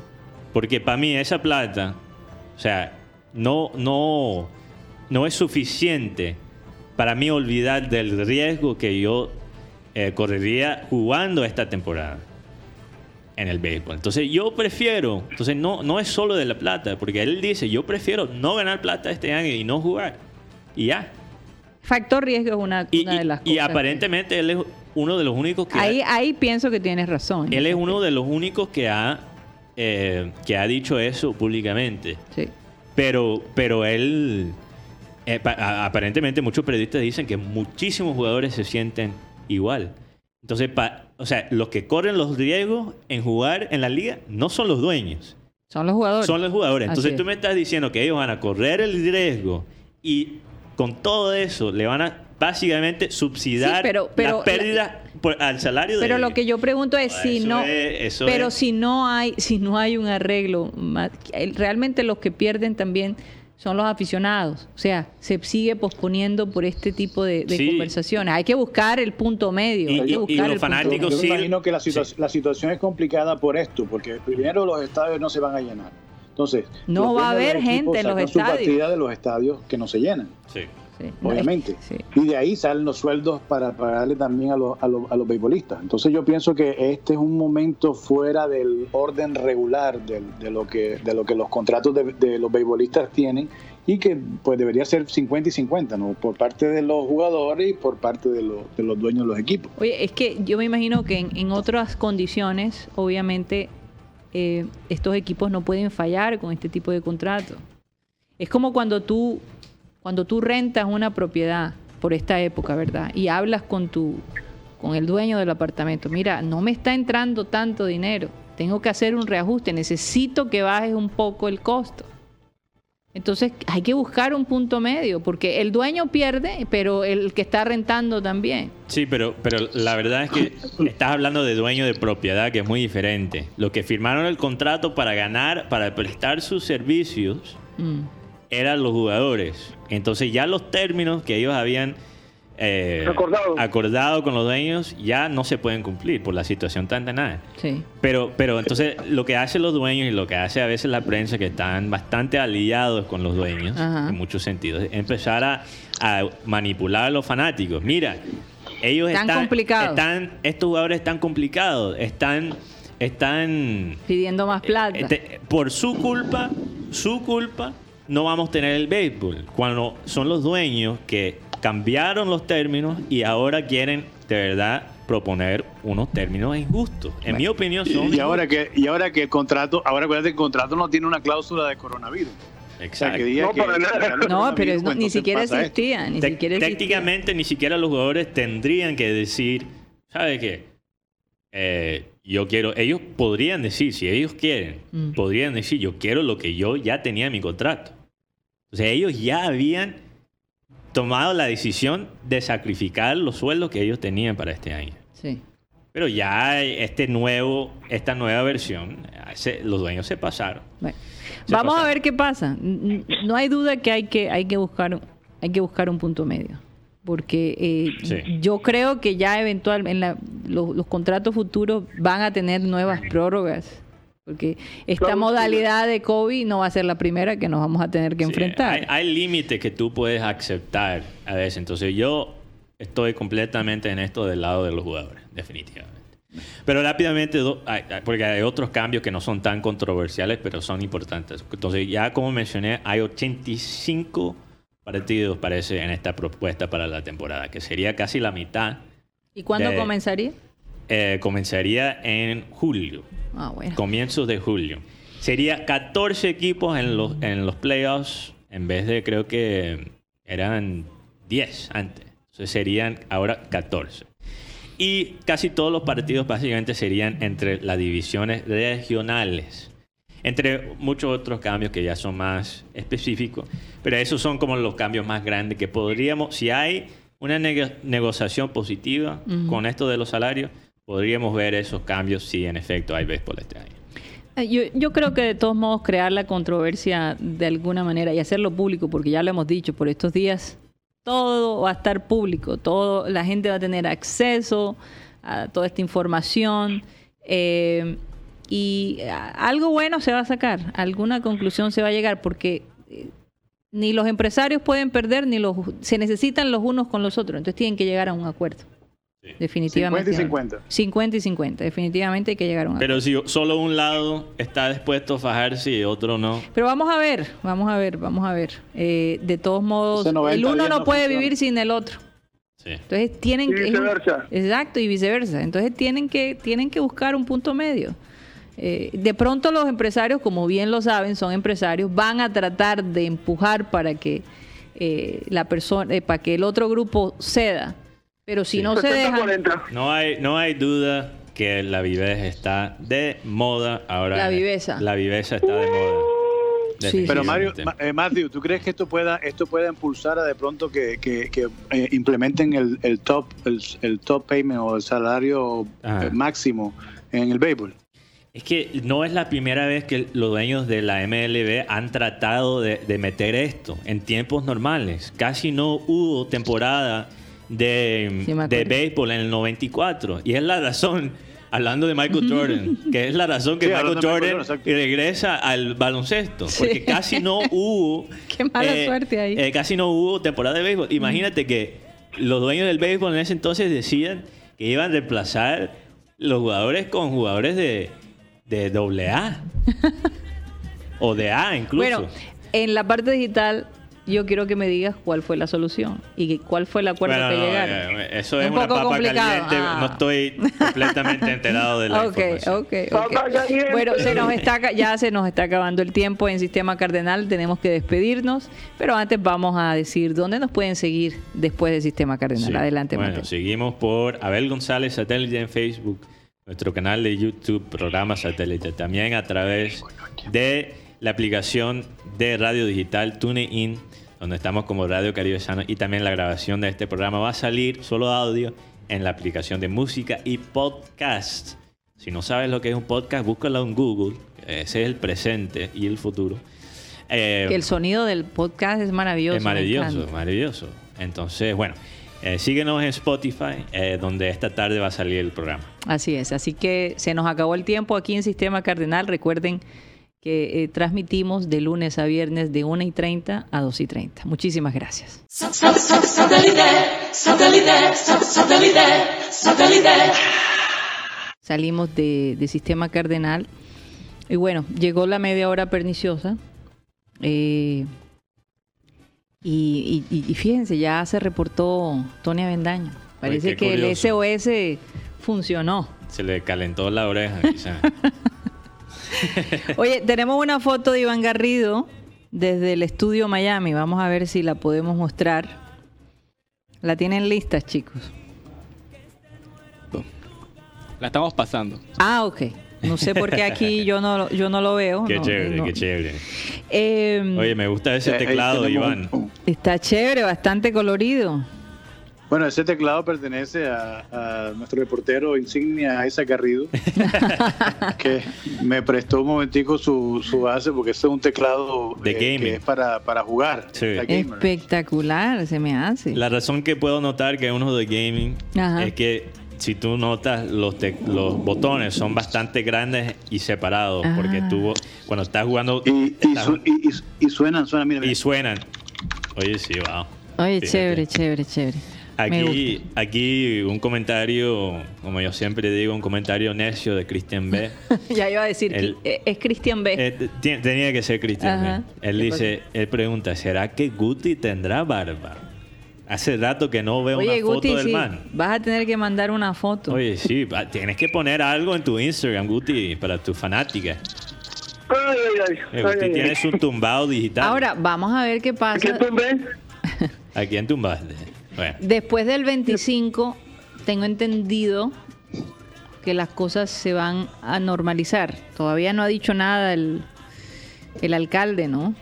Porque para mí esa plata, o sea, no, no, no es suficiente para mí olvidar del riesgo que yo eh, correría jugando esta temporada en el béisbol. Entonces yo prefiero, entonces no, no es solo de la plata, porque él dice, yo prefiero no ganar plata este año y no jugar y ya. Factor riesgo es una, de las cosas. Y aparentemente él es uno de los únicos que... Ahí, ahí pienso que tienes razón. Él es uno de los únicos que ha, eh, que ha dicho eso públicamente. Sí. Pero, pero él... Eh, aparentemente muchos periodistas dicen que muchísimos jugadores se sienten igual. Entonces, o sea, los que corren los riesgos en jugar en la liga no son los dueños. Son los jugadores. Son los jugadores. Entonces tú me estás diciendo que ellos van a correr el riesgo y con todo eso le van a básicamente subsidiar la pérdida al salario pero lo que yo pregunto es si no pero si no hay si no hay un arreglo realmente los que pierden también son los aficionados. O sea, se sigue posponiendo por este tipo de, conversaciones. Hay que buscar el punto medio. Y, los fanáticos Yo imagino que la, la, situación es complicada por esto, porque primero los estadios no se van a llenar. Entonces, no va a haber gente en los estadios. partida de los estadios que no se llenan. Sí. Obviamente. Y de ahí salen los sueldos para pagarle también a los, a, los, a los beisbolistas. Entonces yo pienso que este es un momento fuera del orden regular de, de lo, que, de lo que los contratos de, de, los beisbolistas tienen y que pues debería ser 50 y 50, ¿no? Por parte de los jugadores y por parte de, los, de los dueños de los equipos. Oye, es que yo me imagino que en, en otras condiciones, obviamente, eh, estos equipos no pueden fallar con este tipo de contrato. Es como cuando tú, cuando tú rentas una propiedad por esta época, ¿verdad? Y hablas con tu con el dueño del apartamento. Mira, no me está entrando tanto dinero. tengo que hacer un reajuste, necesito que bajes un poco el costo. Entonces hay que buscar un punto medio, porque el dueño pierde, pero el que está rentando también. Sí, pero, pero la verdad es que estás hablando de dueño de propiedad, que es muy diferente. Lo que firmaron el contrato para ganar, para prestar sus servicios, mm. eran los jugadores. Entonces ya los términos que ellos habían eh, acordado. con los dueños ya no se pueden cumplir por la situación tan tenaz. Sí. Pero, pero entonces lo que hacen los dueños y lo que hace a veces la prensa, que están bastante aliados con los dueños en muchos sentidos, es empezar a, manipular a los fanáticos. Mira, ellos están, están, estos jugadores están complicados, están, están pidiendo más plata. Este, por su culpa, su culpa, no vamos a tener el béisbol. Cuando son los dueños que cambiaron los términos y ahora quieren de verdad proponer unos términos injustos. En mi opinión son y, ahora que y ahora que el contrato, ahora acuérdate que el contrato no tiene una cláusula de coronavirus. Exacto. no, pero ni siquiera existía. Ni Técnicamente ni siquiera los jugadores tendrían que decir, ¿sabe qué? Eh, yo quiero, ellos podrían decir, si ellos quieren, mm. podrían decir, yo quiero lo que yo ya tenía en mi contrato. O sea, ellos ya habían tomado la decisión de sacrificar los sueldos que ellos tenían para este año. Sí. Pero ya este nuevo, esta nueva versión, los dueños se pasaron. Vamos a ver qué pasa. No hay duda que hay que, hay que, buscar, hay que buscar un punto medio. Porque eh, yo creo que ya eventualmente los contratos futuros van a tener nuevas prórrogas porque esta modalidad de COVID no va a ser la primera que nos vamos a tener que enfrentar. Hay, límites que tú puedes aceptar a veces. Entonces yo estoy completamente en esto del lado de los jugadores, definitivamente. Pero rápidamente, porque hay otros cambios que no son tan controversiales, pero son importantes. Entonces ya como mencioné, hay 85 partidos, parece, en esta propuesta para la temporada, que sería casi la mitad. ¿Y cuándo comenzaría? Eh, comenzaría en julio. Ah, Comienzos de julio. Sería 14 equipos en los, en los playoffs en vez de creo que eran 10 antes. Entonces serían ahora 14. Y casi todos los partidos básicamente serían entre las divisiones regionales. Entre muchos otros cambios que ya son más específicos. Pero esos son como los cambios más grandes que podríamos, si hay una negociación positiva con esto de los salarios, podríamos ver esos cambios si en efecto hay béisbol este año. Eh, yo, yo, creo que de todos modos crear la controversia de alguna manera y hacerlo público, porque ya lo hemos dicho, por estos días todo va a estar público, todo, la gente va a tener acceso a toda esta información eh, y algo bueno se va a sacar, alguna conclusión se va a llegar, porque eh, ni los empresarios pueden perder, ni los se necesitan los unos con los otros, entonces tienen que llegar a un acuerdo. Definitivamente. 50 y 50. 50 y 50. Definitivamente hay que llegar a un Pero si solo un lado está dispuesto a fajarse y otro no. Pero vamos a ver, vamos a ver, vamos a ver. Eh, de todos modos, el uno no puede vivir sin el otro. Sí. Entonces tienen y viceversa. exacto, y viceversa. Entonces tienen que, tienen que buscar un punto medio. Eh, de pronto los empresarios, como bien lo saben, son empresarios, van a tratar de empujar para que eh, la persona, para que el otro grupo ceda pero si no se deja... No hay, no hay duda que la viveza está de moda ahora. La viveza. La viveza está de moda. Sí, Pero Mario, eh, Matthew, ¿tú crees que esto pueda esto pueda impulsar a de pronto que, que, eh, implementen el, el top el, top payment o el salario eh, máximo en el béisbol? Es que no es la primera vez que los dueños de la MLB han tratado de, de meter esto en tiempos normales. Casi no hubo temporada de, de béisbol en el 94. Y es la razón, hablando de Michael Jordan, que es la razón que Michael Jordan regresa al baloncesto. Porque casi no hubo. Qué mala eh, suerte ahí. Eh, casi no hubo temporada de béisbol. Imagínate que los dueños del béisbol en ese entonces decían que iban a reemplazar los jugadores con jugadores de, de A o de A incluso. Bueno, en la parte digital yo quiero que me digas cuál fue la solución y cuál fue el acuerdo que llegaron. Eh, eso es un una papa caliente. No ah. estoy completamente enterado de la okay, información. Bueno, se nos está, ya se nos está acabando el tiempo en Sistema Cardenal. Tenemos que despedirnos. Pero antes vamos a decir dónde nos pueden seguir después del Sistema Cardenal. Adelante, Bueno, seguimos por Abel González Satélite en Facebook. nuestro canal de YouTube, programa satélite, también a través de la aplicación de radio digital TuneIn, donde estamos como Radio Caribe Sano, y también la grabación de este programa va a salir solo audio en la aplicación de música y podcast. Si no sabes lo que es un podcast, búscalo en Google. Ese es el presente y el futuro. Eh, que el sonido del podcast es maravilloso. Es maravilloso, maravilloso. Entonces, bueno, eh, síguenos en Spotify, eh, donde esta tarde va a salir el programa. Así es, así que se nos acabó el tiempo aquí en Sistema Cardenal. Recuerden que transmitimos de lunes a viernes de 1 y 30 a 2 y 30. Muchísimas gracias. Salimos de, de Sistema Cardenal. Y bueno, llegó la media hora perniciosa. Eh, y, fíjense, ya se reportó Tony Avendaño. Parece que el SOS funcionó. Se le calentó la oreja, Oye, tenemos una foto de Iván Garrido desde el estudio Miami. Vamos a ver si la podemos mostrar. La tienen listas, chicos. La estamos pasando. Ah, ok. No sé por qué aquí yo no, yo no lo veo. Qué chévere, qué chévere. Em, Oye, me gusta ese teclado, Iván. Está chévere, bastante colorido. Bueno, ese teclado pertenece a, nuestro reportero insignia Isaac Garrido, que me prestó un momentico su, su base porque ese es un teclado de eh, que es para, para jugar. Espectacular, se me hace. La razón que puedo notar que es uno de gaming es que si tú notas, los, los botones son bastante grandes y separados, porque ah. tú cuando estás jugando... Y, y, suenan, suenan, mira, Y suenan. Oye, sí, wow. Oye, chévere, chévere, chévere. Aquí, aquí un comentario, como yo siempre digo, un comentario necio de Christian B. ya iba a decir, eh, es Christian B. Eh, tenía que ser Christian B. Él dice, él pregunta, ¿será que Guti tendrá barba? Hace rato que no veo una foto del man. Vas a tener que mandar una foto. Oye, sí, tienes que poner algo en tu Instagram, Guti, para tu fanática. Ay, ay, ay. Eh, Guti, tienes un tumbado digital. Ahora, vamos a ver qué pasa. ¿A quién tumbé? ¿A quién tumbaste? Después del 25, tengo entendido que las cosas se van a normalizar. Todavía no ha dicho nada el, el alcalde, ¿no?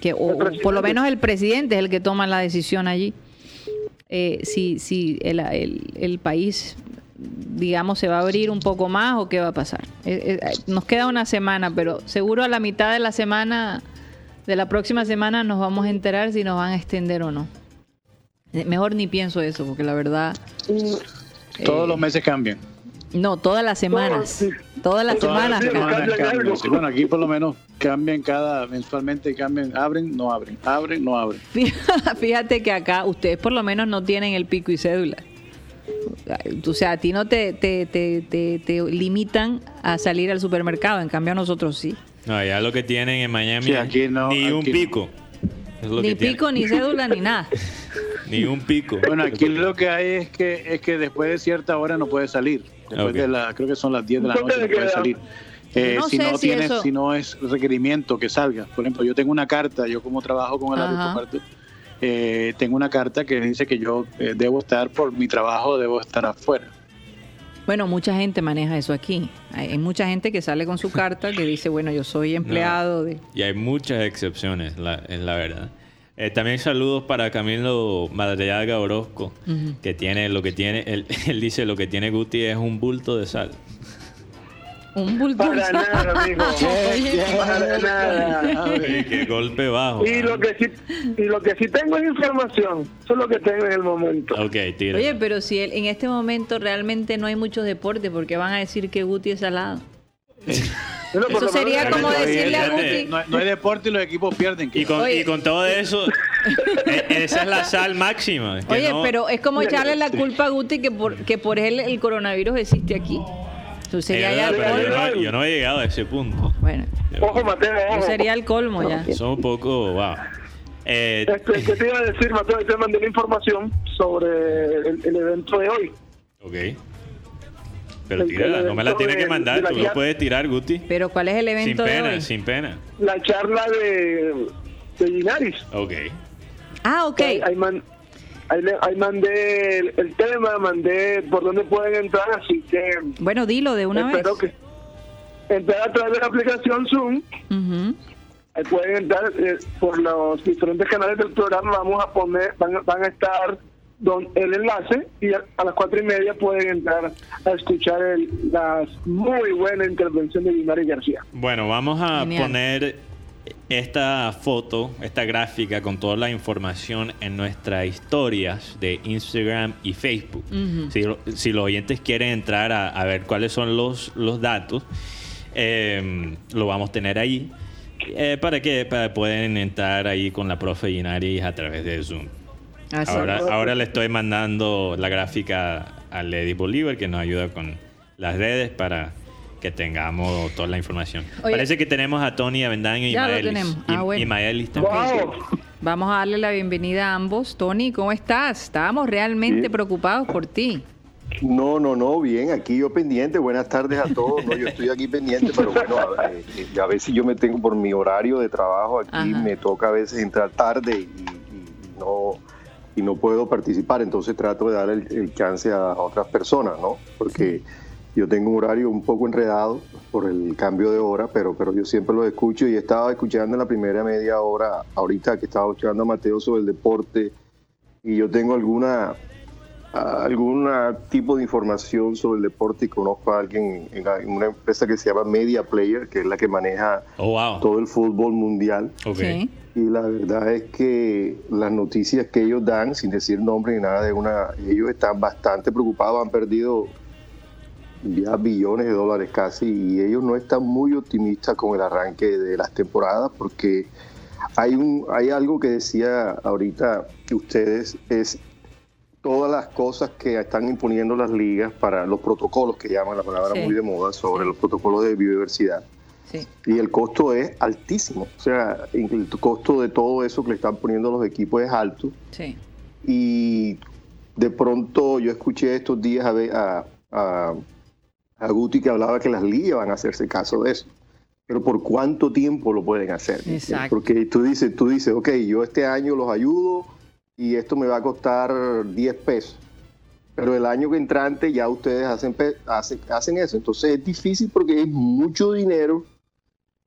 Que, o por lo menos el presidente es el que toma la decisión allí eh, si, si el, el, país, digamos, se va a abrir un poco más o qué va a pasar. Eh, eh, nos queda una semana, pero seguro a la mitad de la semana, de la próxima semana, nos vamos a enterar si nos van a extender o no. Eh, mejor ni pienso eso, porque la verdad... Todos los meses cambian. No, todas las semanas. Todas las semanas. bueno, aquí por lo menos cambian cada mensualmente, cambian, abren, no abren, abren, no abren. Fíjate que acá ustedes por lo menos no tienen el pico y cédula. O sea, a ti no te, te, te, te, limitan a salir al supermercado, en cambio a nosotros sí. No, ya lo que tienen en Miami, aquí no, ni un pico. Ni pico, ni cédula, ni nada. ni un pico. Bueno, aquí lo que hay es que, es que después de cierta hora no puedes salir. Después de la, creo que son las 10 de la noche no puedes salir. Eh, si no tienes, si no es requerimiento que salga. Por ejemplo, yo tengo una carta, yo como trabajo con el aeropuerto, eh, tengo una carta que dice que yo eh, debo estar por mi trabajo, debo estar afuera. Bueno, mucha gente maneja eso aquí. Hay mucha gente que sale con su carta que dice, bueno, yo soy empleado de... Y hay muchas excepciones, la, es la verdad. Eh, también saludos para Camilo Madriaga Orozco, que tiene lo que tiene, él, él, dice lo que tiene Guti es un bulto de sal. Un bulto de sal. Para nada, amigo. para nada. qué golpe bajo. Y lo, que sí, y lo que sí tengo es información. Eso es lo que tengo en el momento. Ok, tira. Oye, pero si en este momento realmente no hay muchos deportes, ¿por qué van a decir que Guti es salado? eso sería como decirle a Guti. No, hay deporte y los equipos pierden. Y con, y con todo eso, e, esa es la sal máxima. Oye, pero es como echarle la culpa a Guti que por, que por él el coronavirus existe aquí. Eso sería ya yo, no, he llegado a ese punto. Bueno. Ojo, Mateo. Eso sería el colmo ya. Son un poco. Wow. Eh, este, ¿Qué te iba a decir, Mateo? Te mandé la información sobre el, el evento de hoy. Ok. Pero tírala, no me la tiene que mandar, tú lo puedes tirar, Guti. Pero ¿cuál es el evento sin pena, de hoy? Sin pena, La charla de, de Linares. Ok. Ah, ok. Hay, ahí, ahí mandé el, tema, mandé por dónde pueden entrar, así que... Bueno, dilo de una espero vez. que entrar a través de la aplicación Zoom. Ahí pueden entrar eh, por los diferentes canales del programa, vamos a poner, van, van a estar don, el enlace y a, las cuatro y media pueden entrar a escuchar el, la muy buena intervención de Guimari García. Bueno, vamos a poner esta foto, esta gráfica con toda la información en nuestras historias de Instagram y Facebook. si, los oyentes quieren entrar a, ver cuáles son los, los datos, em, lo vamos a tener ahí. Eh, para que pueden entrar ahí con la profe Ginaris a través de Zoom. Ahora, ahora le estoy mandando la gráfica a Lady Bolívar que nos ayuda con las redes para que tengamos toda la información. Parece que tenemos a Tony Avendaño y Maelis. Ah, Vamos a darle la bienvenida a ambos. Tony, ¿cómo estás? Estábamos realmente preocupados por ti. No, no, no, bien, aquí yo pendiente. Buenas tardes a todos. No, yo estoy aquí pendiente, pero bueno, a, ver, a veces yo me tengo por mi horario de trabajo aquí, me toca a veces entrar tarde y no y no puedo participar, entonces trato de dar el, chance a, otras personas, ¿no? Porque yo tengo un horario un poco enredado por el cambio de hora, pero, pero yo siempre lo escucho y estaba escuchando en la primera media hora, ahorita que estaba escuchando a Mateo sobre el deporte, y yo tengo alguna algún tipo de información sobre el deporte y conozco a alguien en, una empresa que se llama Media Player, que es la que maneja oh, todo el fútbol mundial. Okay y la verdad es que las noticias que ellos dan, sin decir nombre ni nada de una, ellos están bastante preocupados, han perdido ya billones de dólares casi y ellos no están muy optimistas con el arranque de las temporadas porque hay un hay algo que decía ahorita ustedes es todas las cosas que están imponiendo las ligas para los protocolos que llaman la palabra muy de moda sobre los protocolos de biodiversidad y el costo es altísimo. O sea, el costo de todo eso que le están poniendo los equipos es alto. Y de pronto yo escuché estos días a, a, a, Guti que hablaba que las ligas van a hacerse caso de eso. Pero ¿por cuánto tiempo lo pueden hacer? Exacto. Porque tú dices, tú dices, ok, yo este año los ayudo y esto me va a costar 10 pesos. Pero el año que entrante ya ustedes hacen, hacen, hacen eso. Entonces es difícil porque es mucho dinero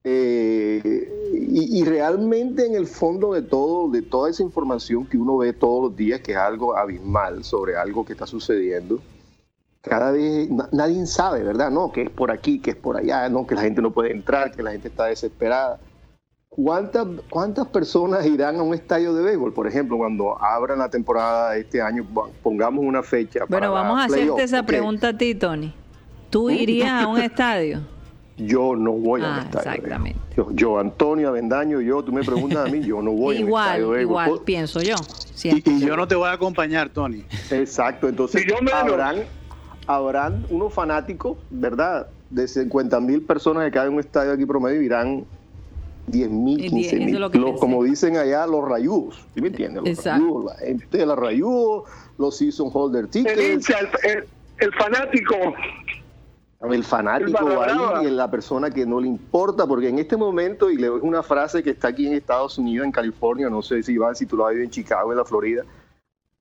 eh, y, realmente en el fondo de todo, de toda esa información que uno ve todos los días, que es algo abismal sobre algo que está sucediendo, cada vez nadie sabe, ¿verdad? No, que es por aquí, que es por allá, no, que la gente no puede entrar, que la gente está desesperada. ¿Cuántas, ¿Cuántas personas irán a un estadio de béisbol? Por ejemplo, cuando abran la temporada este año, pongamos una fecha. Bueno, vamos a hacerte esa pregunta a ti, Tony. ¿Tú irías a un estadio? yo no voy a ah, Exactamente. Yo, Antonio Avendaño, yo, tú me preguntas a mí, yo no voy igual, estadio. Igual, pienso yo. Y, yo no te voy a acompañar, Tony. Exacto, entonces habrán, habrán unos fanáticos, ¿verdad? De 50 mil personas que caen en un estadio aquí promedio irán 10 mil, 15 mil. como dicen allá, los rayudos. ¿Sí me entiendes? Los rayudos, la gente de los rayudos, los season holder tickets. El el fanático el fanático ahí y la persona que no le importa, porque en este momento, y le doy una frase que está aquí en Estados Unidos, en California, no sé si Iván, si tú lo has visto en Chicago, en la Florida,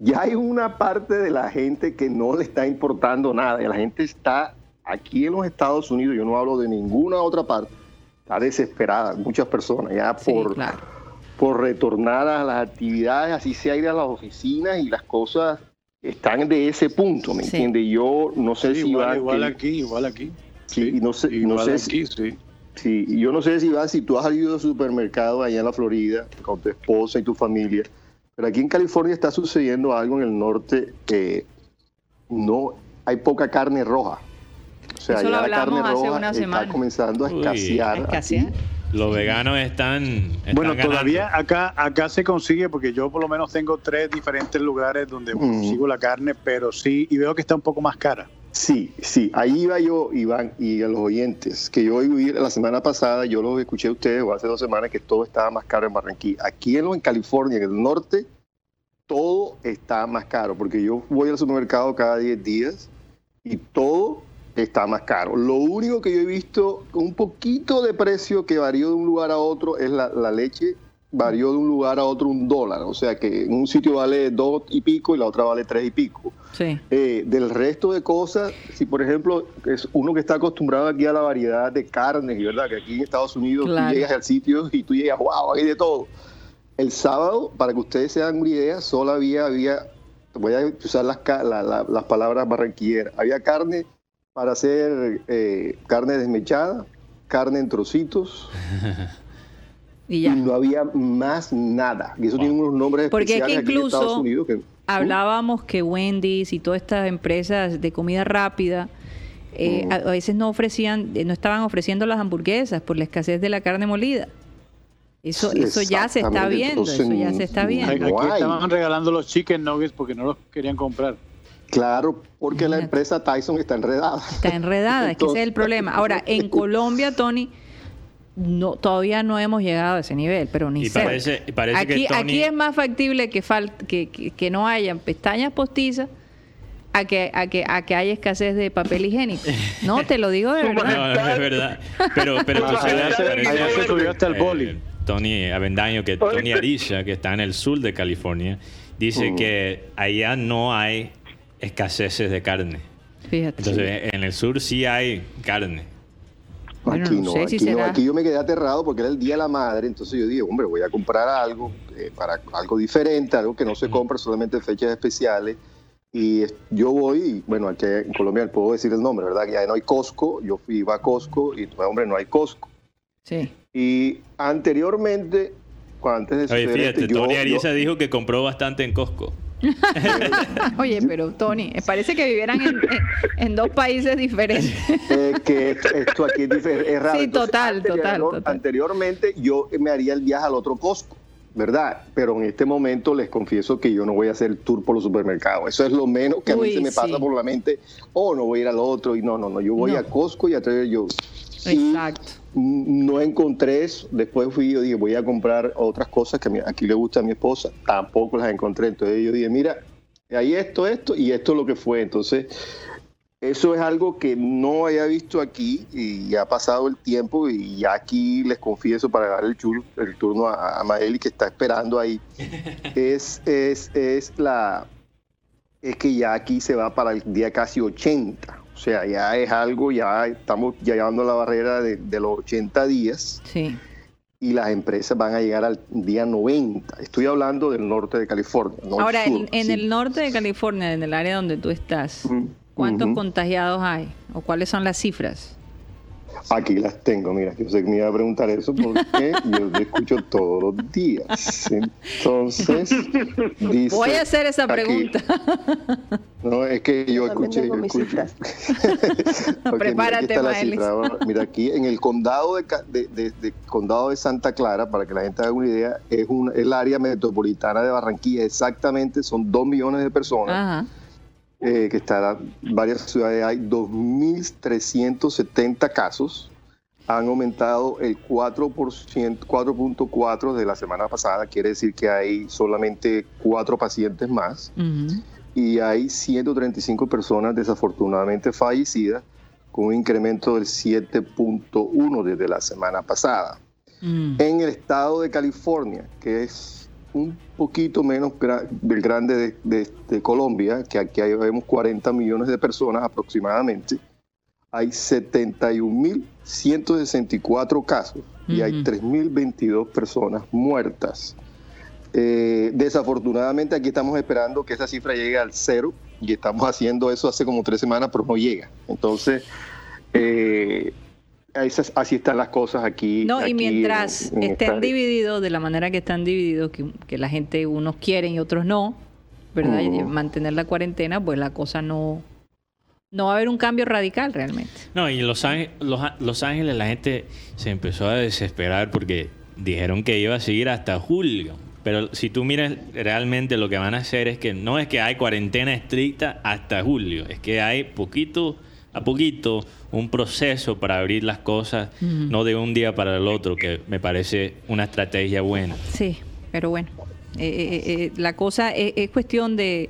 ya hay una parte de la gente que no le está importando nada, la gente está aquí en los Estados Unidos, yo no hablo de ninguna otra parte, está desesperada, muchas personas ya por, por retornar a las actividades, así sea ir a las oficinas y las cosas están de ese punto, ¿me entiendes? Yo no sé si igual, va... Igual aquí, igual aquí. Sí, no sé, no sé aquí, si, sí. yo no sé si va, si tú has salido al supermercado allá en la Florida con tu esposa y tu familia, pero aquí en California está sucediendo algo en el norte que no hay poca carne roja. O sea, ya la carne roja está comenzando a escasear. Los veganos están, bueno, todavía acá acá se consigue porque yo por lo menos tengo tres diferentes lugares donde consigo la carne, pero sí y veo que está un poco más cara. Sí, sí, ahí iba yo, Iván, y a los oyentes, que yo oí la semana pasada, yo los escuché a ustedes, o hace dos semanas, que todo estaba más caro en Barranquilla. Aquí en, California, en el norte, todo está más caro, porque yo voy al supermercado cada 10 días y todo está más caro. Lo único que yo he visto un poquito de precio que varía de un lugar a otro es la, leche varió de un lugar a otro un dólar, o sea que en un sitio vale dos y pico y la otra vale tres y pico. Sí. Eh, del resto de cosas, si por ejemplo es uno que está acostumbrado aquí a la variedad de carnes, ¿verdad? Que aquí en Estados Unidos tú llegas al sitio y tú llegas, wow, hay de todo. El sábado, para que ustedes se hagan una idea, solo había, había voy a usar las, las palabras barranquilleras, había carne para hacer eh, carne desmechada, carne en trocitos. y, no había más nada. Y eso tiene unos nombres Porque especiales aquí incluso en Estados Unidos hablábamos que Wendy's y todas estas empresas de comida rápida eh, a, veces no ofrecían, eh, no estaban ofreciendo las hamburguesas por la escasez de la carne molida. Eso, eso ya se está viendo, eso ya se está viendo. Aquí estaban regalando los chicken nuggets porque no los querían comprar. Claro, porque la empresa Tyson está enredada. Está enredada, es que ese es el problema. Ahora, en Colombia, Tony, no, todavía no hemos llegado a ese nivel, pero ni Parece, aquí, aquí es más factible que, que, que, no hayan pestañas postizas a que, a que, a que haya escasez de papel higiénico. No, te lo digo de verdad. No, es verdad. Pero, pero tú sabes, hasta el boli. Tony Avendaño, que Tony Arisha, que está en el sur de California, dice mm. que allá no hay escaseces de carne. Fíjate. Entonces, en el sur sí hay carne. Aquí no, aquí, yo me quedé aterrado porque era el Día de la Madre, entonces yo dije, hombre, voy a comprar algo eh, para algo diferente, algo que no se compra solamente en fechas especiales. Y yo voy, bueno, aquí en Colombia puedo decir el nombre, ¿verdad? Que ya no hay Costco, yo fui, iba a Costco y, hombre, no hay Costco. Sí. Y anteriormente, antes de Oye, fíjate, Tony Ariza dijo que compró bastante en Costco. Oye, pero Tony, parece que vivieran en, dos países diferentes. que esto, aquí es, raro. Sí, total, total, Anteriormente yo me haría el viaje al otro Costco. ¿verdad? Pero en este momento les confieso que yo no voy a hacer el tour por los supermercados. Eso es lo menos que a mí se me pasa por la mente. Oh, no voy a ir al otro. Y no, no, no. Yo voy a Costco y a traer yo. Exacto no encontré eso. Después fui yo dije, voy a comprar otras cosas que aquí le gusta a mi esposa. Tampoco las encontré. Entonces yo dije, mira, hay esto, esto y esto es lo que fue. Entonces, eso es algo que no había visto aquí y ya ha pasado el tiempo y ya aquí les confieso para dar el, el turno a, a Maeli que está esperando ahí. es, es, es la es que ya aquí se va para el día casi 80. O sea, ya es algo, ya estamos llegando a la barrera de, los 80 días. Sí. Y las empresas van a llegar al día 90. Estoy hablando del norte de California. Ahora, en, el norte de California, en el área donde tú estás, ¿cuántos contagiados hay? ¿O cuáles son las cifras? Aquí las tengo, mira, yo sé que me iba a preguntar eso porque yo te escucho todos los días. Entonces, dice Voy a hacer esa pregunta. no, es que yo escuché. Yo escuché. Prepárate, mira, mira, aquí en el condado de, condado de Santa Clara, para que la gente haga una idea, es un, el área metropolitana de Barranquilla, exactamente, son dos millones de personas. Ajá eh, que está en varias ciudades, hay 2.370 casos. Han aumentado el 4%, 4.4 de la semana pasada, quiere decir que hay solamente cuatro pacientes más. Y hay 135 personas desafortunadamente fallecidas, con un incremento del 7.1 desde la semana pasada. Mm. En el estado de California, que es un poquito menos del grande de, Colombia, que aquí hay, vemos 40 millones de personas aproximadamente, hay 71.164 casos y hay 3.022 personas muertas. Eh, desafortunadamente aquí estamos esperando que esa cifra llegue al cero y estamos haciendo eso hace como tres semanas, pero no llega. Entonces, eh, así están las cosas aquí. No, y mientras estén divididos de la manera que están divididos, que, la gente, unos quieren y otros no, ¿verdad? Y mantener la cuarentena, pues la cosa no, no va a haber un cambio radical realmente. No, y en Los Ángeles, los, Ángeles la gente se empezó a desesperar porque dijeron que iba a seguir hasta julio. Pero si tú miras realmente lo que van a hacer es que no es que hay cuarentena estricta hasta julio, es que hay poquito a poquito un proceso para abrir las cosas, no de un día para el otro, que me parece una estrategia buena. Sí, pero bueno, eh, eh, eh, la cosa es, cuestión de...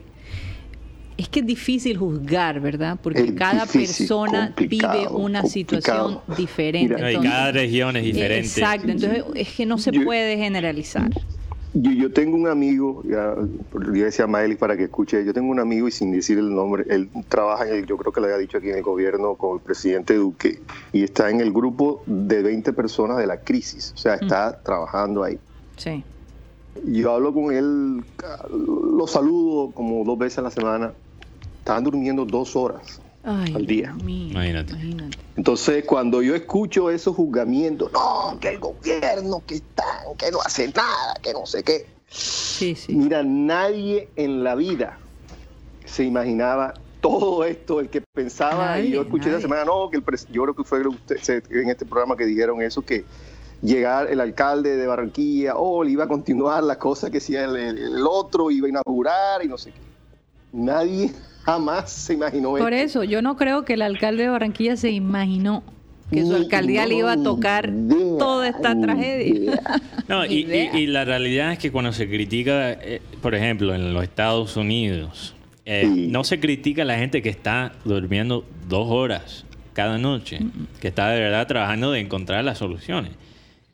es que es difícil juzgar, ¿verdad? Porque cada persona vive una situación diferente. cada región es diferente. Exacto, entonces es que no se puede generalizar. Yo, tengo un amigo, ya, yo decía Maelis para que escuche, yo tengo un amigo y sin decir el nombre, él trabaja, yo creo que lo había dicho aquí en el gobierno con el presidente Duque, y está en el grupo de 20 personas de la crisis, o sea, está trabajando ahí. Sí. Yo hablo con él, lo saludo como dos veces a la semana, estaban durmiendo dos horas al día. imagínate. Entonces, cuando yo escucho esos juzgamientos, no, que el gobierno, que están, que no hace nada, que no sé qué. Sí, sí. Mira, nadie en la vida se imaginaba todo esto, el que pensaba, y yo escuché esa semana, no, que el yo creo que fue usted, en este programa que dijeron eso, que llegar el alcalde de Barranquilla, oh, le iba a continuar las cosas que hacía el, el otro, iba a inaugurar y no sé qué. Nadie jamás se imaginó Por eso, yo no creo que el alcalde de Barranquilla se imaginó que su alcaldía le iba a tocar toda esta tragedia. No, y, la realidad es que cuando se critica, eh, por ejemplo, en los Estados Unidos, eh, no se critica a la gente que está durmiendo dos horas cada noche, que está de verdad trabajando de encontrar las soluciones.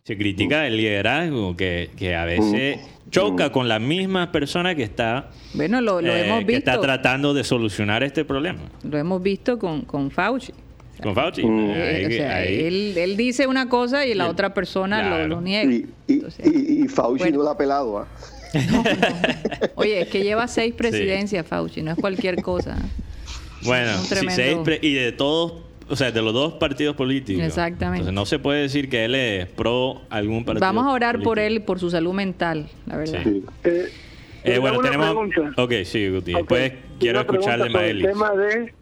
Se critica el liderazgo que, que a veces choca con la misma persona que está, bueno, lo, eh, hemos visto. está tratando de solucionar este problema. Lo hemos visto con, con Fauci. Con Fauci. Él, él, dice una cosa y la otra persona lo, niega. Y, y, Fauci no la ha pelado. ¿ah? Oye, es que lleva seis presidencias Fauci, no es cualquier cosa. Bueno, seis y de todos o sea, de los dos partidos políticos. Exactamente. Entonces no se puede decir que él es pro algún partido. Vamos a orar por él y por su salud mental, la verdad. Sí. Eh, eh, bueno, tenemos. Ok, sí, Guti. Después quiero escuchar de Maeli. El tema de.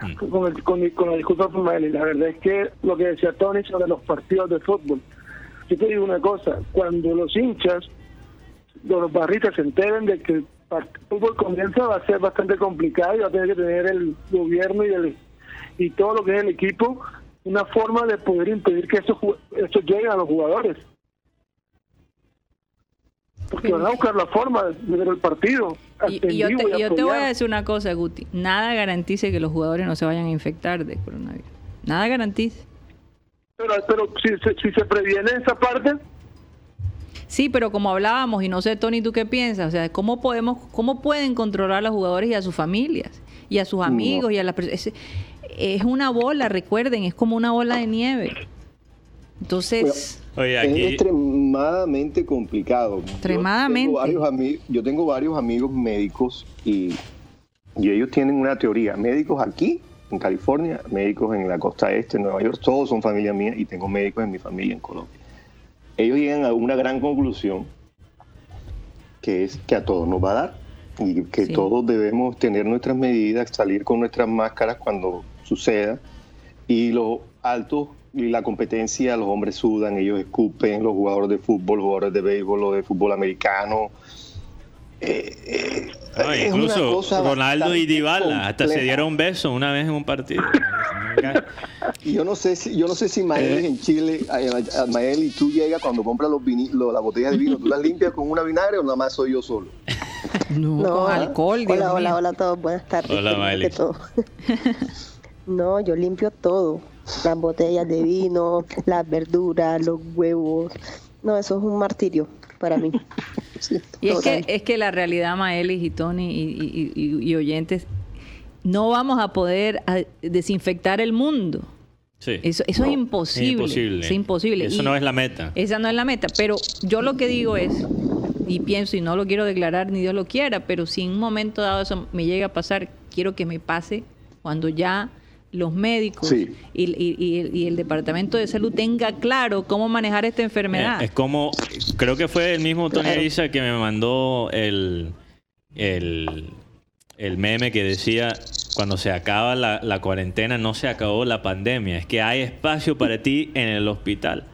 Mm. Con, el, con, con, la disculpa por Maeli, la verdad es que lo que decía Tony sobre los partidos de fútbol. Yo te digo una cosa: cuando los hinchas, los barritas se enteren de que el fútbol comienza, va a ser bastante complicado y va a tener que tener el gobierno y el y todo lo que es el equipo una forma de poder impedir que eso, eso llegue a los jugadores. Porque van a buscar la forma de ver el partido. Y, yo, te, voy a decir una cosa, Guti. Nada garantice que los jugadores no se vayan a infectar de coronavirus. Nada garantice. Pero, pero si, si se previene esa parte, Sí, pero como hablábamos, y no sé, Tony, ¿tú qué piensas? O sea, ¿cómo, podemos, cómo pueden controlar a los jugadores y a sus familias? Y a sus amigos y a las personas es una bola, recuerden, es como una bola de nieve. Entonces... Es extremadamente complicado. Extremadamente. Yo tengo, varios, amigos médicos y, y ellos tienen una teoría. Médicos aquí, en California, médicos en la costa este, en Nueva York, todos son familia mía y tengo médicos en mi familia en Colombia. Ellos llegan a una gran conclusión, que es que a todos nos va a dar y que todos debemos tener nuestras medidas, salir con nuestras máscaras cuando suceda. Y los altos y la competencia, los hombres sudan, ellos escupen, los jugadores de fútbol, los jugadores de béisbol, los de fútbol americano. Eh, eh, incluso Ronaldo y Dybala hasta se dieron un beso una vez en un partido. yo no sé si yo no sé si Mael en Chile, Mael y tú llegas cuando compras los vinilos, las botellas de vino, tú las limpias con una vinagre o nada más soy yo solo. No, con alcohol. Hola, hola, hola a todos, buenas tardes. Hola, Mael. No, yo limpio todo. Las botellas de vino, las verduras, los huevos. No, eso es un martirio para mí. y es que, es que la realidad, Maelis y Tony y, oyentes, no vamos a poder desinfectar el mundo. Eso, eso es imposible. Es imposible. Eso no es la meta. Esa no es la meta. Pero yo lo que digo es, y pienso, y no lo quiero declarar ni Dios lo quiera, pero si en un momento dado eso me llega a pasar, quiero que me pase cuando ya los médicos y, el Departamento de Salud tenga claro cómo manejar esta enfermedad. Eh, es como, creo que fue el mismo Tony Ariza que me mandó el, el, meme que decía, cuando se acaba la, cuarentena no se acabó la pandemia, es que hay espacio para ti en el hospital.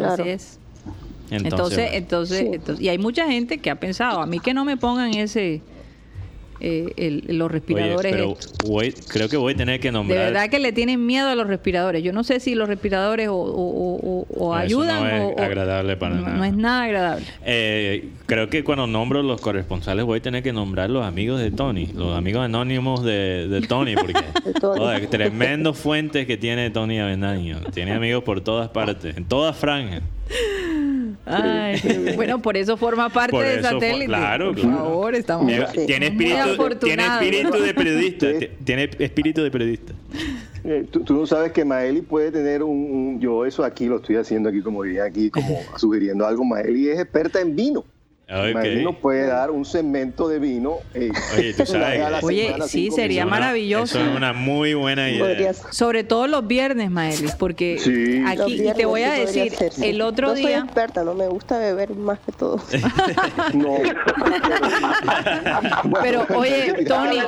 Así es. Entonces, entonces, entonces, y hay mucha gente que ha pensado, a mí que no me pongan ese eh, los respiradores. pero creo que voy a tener que nombrar. De verdad que le tienen miedo a los respiradores. Yo no sé si los respiradores o, ayudan no es agradable para no, nada. No es nada agradable. Eh, creo que cuando nombro los corresponsales voy a tener que nombrar los amigos de Tony, los amigos anónimos de, Tony, porque tremendos fuentes que tiene Tony Avenaño. Tiene amigos por todas partes, en todas franjas. bueno, por eso forma parte del satélite. Claro, por favor, estamos tiene espíritu, tiene espíritu de periodista. tiene espíritu de periodista. Eh, tú, no sabes que Maeli puede tener un, Yo eso aquí lo estoy haciendo aquí, como diría aquí, como sugiriendo algo. Maeli es experta en vino. Okay. nos puede dar un segmento de vino. Eh, Oye, tú sabes. Oye, sí, sería maravilloso. Eso es una muy buena idea. Sobre todo los viernes, Maelis, porque aquí te voy a decir, el otro día. Soy experta, no me gusta beber más que todo. no. Pero oye, Tony.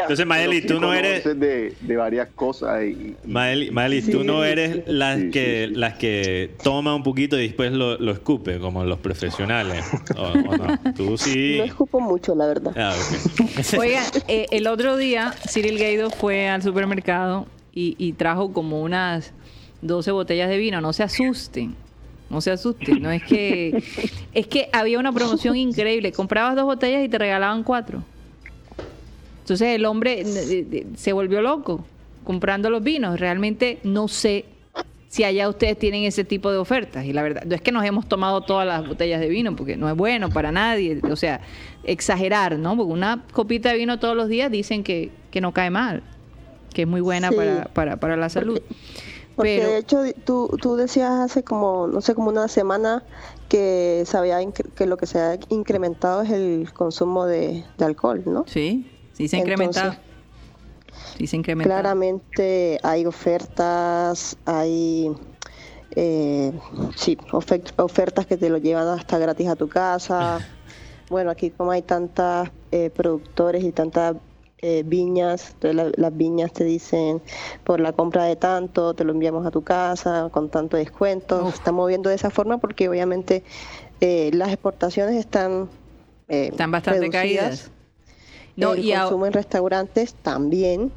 Entonces, Maeli, tú no eres. De, de varias cosas. Y... Maeli, tú no eres las que las que toma un poquito y después lo, lo escupe, como los profesionales. No? Tú sí. No escupo mucho, la verdad. Ah, Oiga, eh, el otro día Cyril Gaido fue al supermercado y, trajo como unas 12 botellas de vino. No se asusten. No se asusten, no es que es que había una promoción increíble. Comprabas dos botellas y te regalaban cuatro. Entonces el hombre se volvió loco comprando los vinos. Realmente no sé si allá ustedes tienen ese tipo de ofertas. Y la verdad, no es que nos hemos tomado todas las botellas de vino, porque no es bueno para nadie. O sea, exagerar, ¿no? Porque una copita de vino todos los días dicen que, que no cae mal, que es muy buena para, para, para, la salud. Porque, de hecho tú, tú decías hace como, no sé, como una semana que sabía que lo que se ha incrementado es el consumo de, alcohol, ¿no? Sí, sí se ha incrementado. Claramente hay ofertas, hay eh, sí, ofertas que te lo llevan hasta gratis a tu casa. Bueno, aquí como hay tantas eh, productores y tantas eh, viñas, las viñas te dicen por la compra de tanto, te lo enviamos a tu casa con tanto descuento. Se está moviendo de esa forma porque obviamente eh, las exportaciones están, están bastante caídas. No, el y consumo en restaurantes también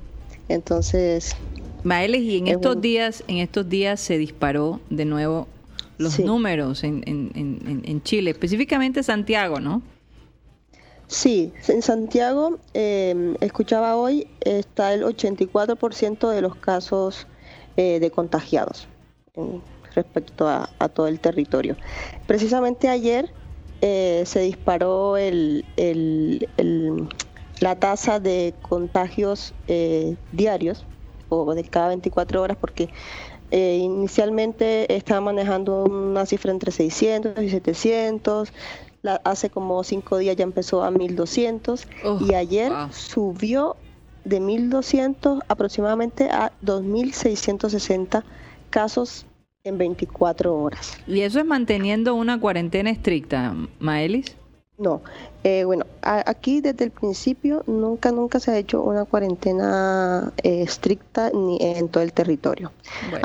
entonces, Maeles, y en estos días, en estos días se disparó de nuevo los números en, en, en, Chile, específicamente Santiago, ¿no? Sí, en Santiago, eh, escuchaba hoy, está el 84% de los casos eh, de contagiados respecto a, todo el territorio. Precisamente ayer eh, se disparó el, el, la tasa de contagios eh, diarios o de cada 24 horas porque eh, inicialmente estaba manejando una cifra entre 600 y 700, hace como cinco días ya empezó a 1200 y ayer subió de 1200 aproximadamente a 2660 casos en 24 horas. ¿Y eso es manteniendo una cuarentena estricta, Maelis? No, eh, bueno, aquí desde el principio nunca, nunca se ha hecho una cuarentena eh, estricta ni en todo el territorio.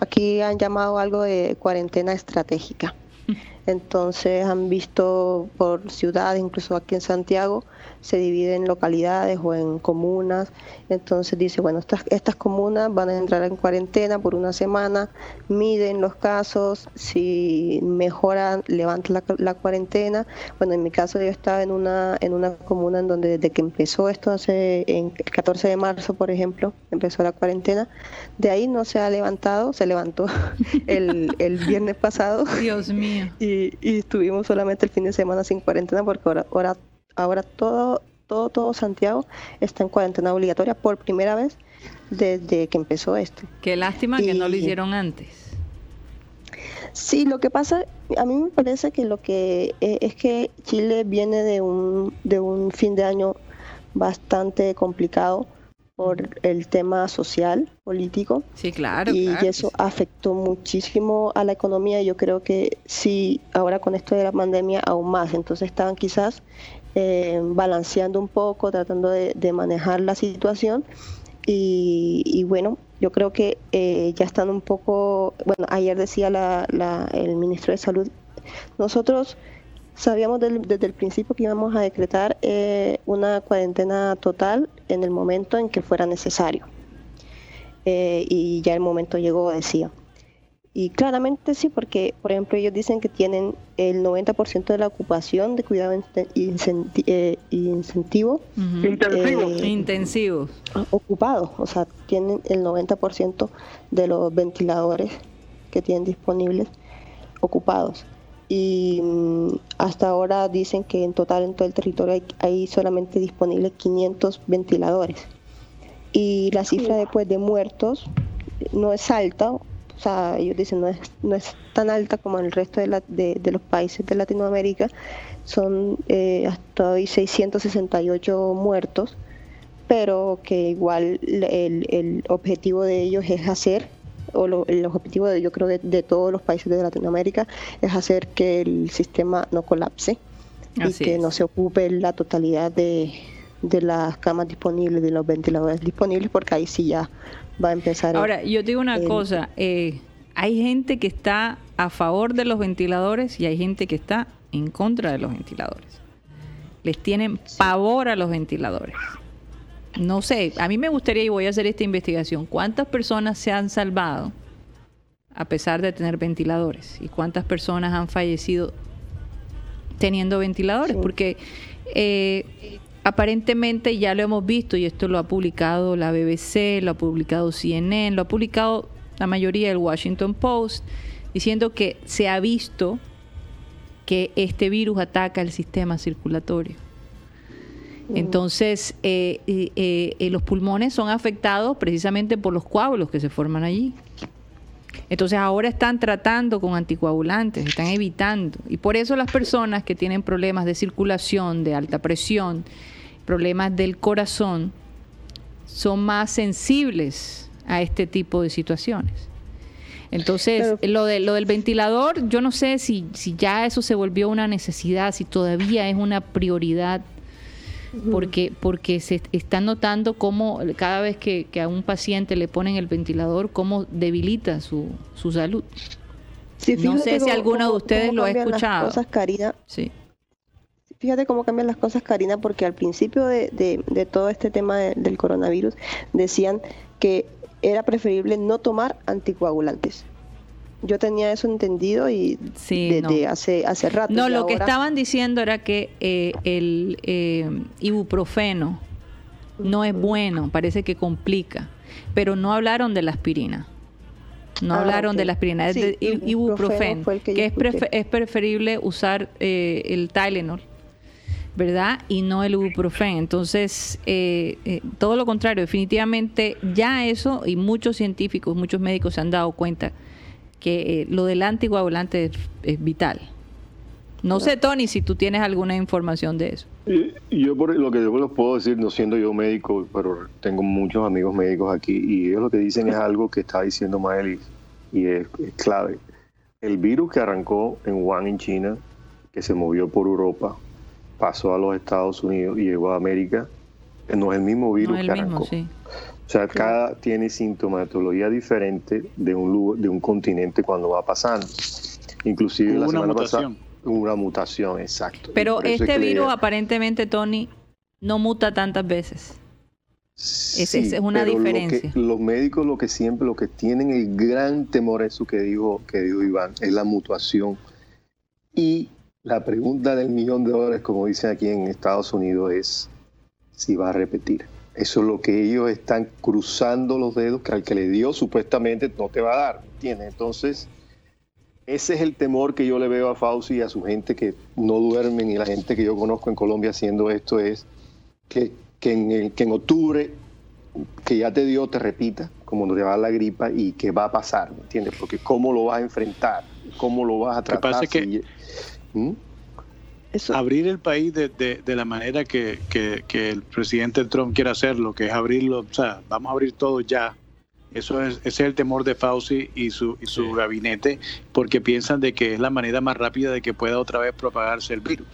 Aquí han llamado algo de cuarentena estratégica. Entonces han visto por ciudades, incluso aquí en Santiago, se divide en localidades o en comunas. Entonces dice, bueno, estas, estas comunas van a entrar en cuarentena por una semana, miden los casos, si mejoran, levantan la, cuarentena. Bueno, en mi caso yo estaba en una, en una comuna en donde desde que empezó esto, hace en el 14 de marzo, por ejemplo, empezó la cuarentena. De ahí no se ha levantado, se levantó el, el viernes pasado. Dios mío. Y, y estuvimos solamente el fin de semana sin cuarentena porque ahora, ahora ahora todo, todo, todo Santiago está en cuarentena obligatoria por primera vez desde que empezó esto. Qué lástima que no lo hicieron antes. Sí, lo que pasa, a mí me parece que lo que eh, es que Chile viene de un, de un fin de año bastante complicado por el tema social, político. Sí, claro. Y eso afectó muchísimo a la economía. Yo creo que sí, ahora con esto de la pandemia aún más. Entonces estaban quizás eh, balanceando un poco, tratando de, manejar la situación. Y, bueno, yo creo que eh, ya están un poco, bueno, ayer decía la, el ministro de Salud, nosotros Sabíamos desde el principio que íbamos a decretar eh, una cuarentena total en el momento en que fuera necesario. Eh, y ya el momento llegó, decía. Y claramente sí, porque, por ejemplo, ellos dicen que tienen el 90% de la ocupación de cuidado eh, incentivo. intensivo. Ocupado, o sea, tienen el 90% de los ventiladores que tienen disponibles ocupados y mm, hasta ahora dicen que en total en todo el territorio hay, solamente disponibles 500 ventiladores. Y la cifra después de muertos no es alta, o sea, ellos dicen no es, no es tan alta como en el resto de, de, los países de Latinoamérica, son eh, hasta hoy 668 muertos, pero que igual el, el objetivo de ellos es hacer o el objetivo de, yo creo de, todos los países de Latinoamérica es hacer que el sistema no colapse y que no se ocupe la totalidad de, las camas disponibles, de los ventiladores disponibles, porque ahí sí ya va a empezar. Ahora, yo digo una cosa, eh, hay gente que está a favor de los ventiladores y hay gente que está en contra de los ventiladores. Les tienen pavor a los ventiladores no sé, a mí me gustaría y voy a hacer esta investigación, ¿cuántas personas se han salvado a pesar de tener ventiladores? ¿Y cuántas personas han fallecido teniendo ventiladores? Porque eh, aparentemente ya lo hemos visto y esto lo ha publicado la BBC, lo ha publicado CNN, lo ha publicado la mayoría del Washington Post, diciendo que se ha visto que este virus ataca el sistema circulatorio. Entonces, eh, eh, los pulmones son afectados precisamente por los coágulos que se forman allí. Entonces ahora están tratando con anticoagulantes, están evitando. Y por eso las personas que tienen problemas de circulación, de alta presión, problemas del corazón, son más sensibles a este tipo de situaciones. Entonces, lo, de, lo del ventilador, yo no sé si, si ya eso se volvió una necesidad, si todavía es una prioridad porque, porque se está notando cómo cada vez que, a un paciente le ponen el ventilador, cómo debilita su, su salud. no sé si alguno de ustedes lo ha escuchado. cosas, Karina. Sí. Fíjate cómo cambian las cosas, Karina, porque al principio de, de, todo este tema del coronavirus decían que era preferible no tomar anticoagulantes yo tenía eso entendido y desde hace, hace rato. No, lo que estaban diciendo era que eh, el eh, ibuprofeno no es bueno, parece que complica, pero no hablaron de la aspirina. No ah, hablaron de la aspirina, es de ibuprofeno, que, es, preferible usar eh, el Tylenol, ¿verdad? Y no el ibuprofeno. Entonces, todo lo contrario, definitivamente ya eso, y muchos científicos, muchos médicos se han dado cuenta que eh, lo del anticoagulante es, vital. No sé, Tony, si tú tienes alguna información de eso. yo por lo que yo les puedo decir, no siendo yo médico, pero tengo muchos amigos médicos aquí y ellos lo que dicen es algo que está diciendo Maelis y es, clave. El virus que arrancó en Wuhan, en China, que se movió por Europa, pasó a los Estados Unidos y llegó a América, no es el mismo virus que arrancó. O sea, cada tiene sintomatología diferente de un, de un continente cuando va pasando. Inclusive la semana pasada una mutación, exacto. Pero este virus aparentemente, Tony, no muta tantas veces. Esa es una diferencia. los médicos lo que siempre, lo que tienen el gran temor, eso que dijo, que dijo Iván, es la mutación. Y la pregunta del millón de dólares, como dicen aquí en Estados Unidos, es si va a repetir. Eso es lo que ellos están cruzando los dedos, que al que le dio supuestamente no te va a dar, ¿entiendes? Entonces, ese es el temor que yo le veo a Fauci y a su gente que no duermen y la gente que yo conozco en Colombia haciendo esto es que, en, que en octubre, que ya te dio, te repita, como no te va a la gripa y que va a pasar, ¿me entiendes? Porque cómo lo vas a enfrentar, cómo lo vas a tratar. que, ¿Mm? Abrir el país de, de, la manera que, el presidente Trump quiere hacerlo, que es abrirlo, o sea, vamos a abrir todo ya. Eso es, ese es el temor de Fauci y su, y su gabinete, porque piensan de que es la manera más rápida de que pueda otra vez propagarse el virus.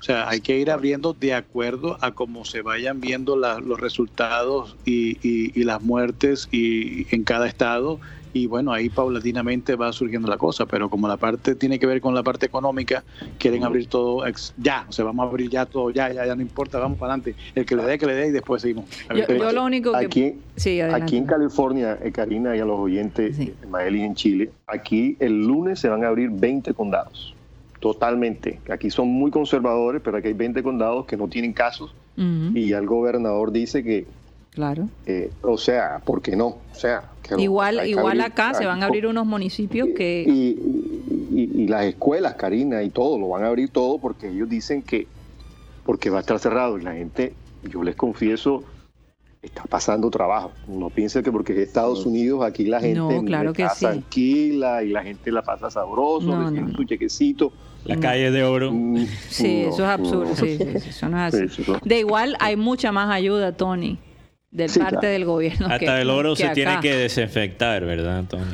O sea, hay que ir abriendo de acuerdo a cómo se vayan viendo los resultados y, y, las muertes y en cada estado y bueno, ahí paulatinamente va surgiendo la cosa, pero como la parte tiene que ver con la parte económica, quieren abrir todo ya, o sea, vamos a abrir ya todo, ya, ya, ya no importa, vamos para adelante, el que le dé, que le dé y después seguimos. Yo, lo único que... Aquí, aquí en California, eh, Karina y a los oyentes, sí. Eh, en Chile, aquí el lunes se van a abrir 20 condados, totalmente. Aquí son muy conservadores, pero aquí hay 20 condados que no tienen casos y ya el gobernador dice que Claro. Eh, o sea, ¿por qué no? O sea, igual igual acá se van a abrir unos municipios que... Y, las escuelas, Karina, y todo, lo van a abrir todo porque ellos dicen que, porque va a estar cerrado y la gente, yo les confieso, está pasando trabajo. No piensen que porque es Estados Unidos, aquí la gente no, claro que está tranquila y la gente la pasa sabroso, no, su chequecito. La calle de oro. Mm, sí, eso es absurdo. Sí, eso no es así. De igual hay mucha más ayuda, Tony de parte del gobierno. Hasta el oro se tiene que desinfectar, ¿verdad, Tony?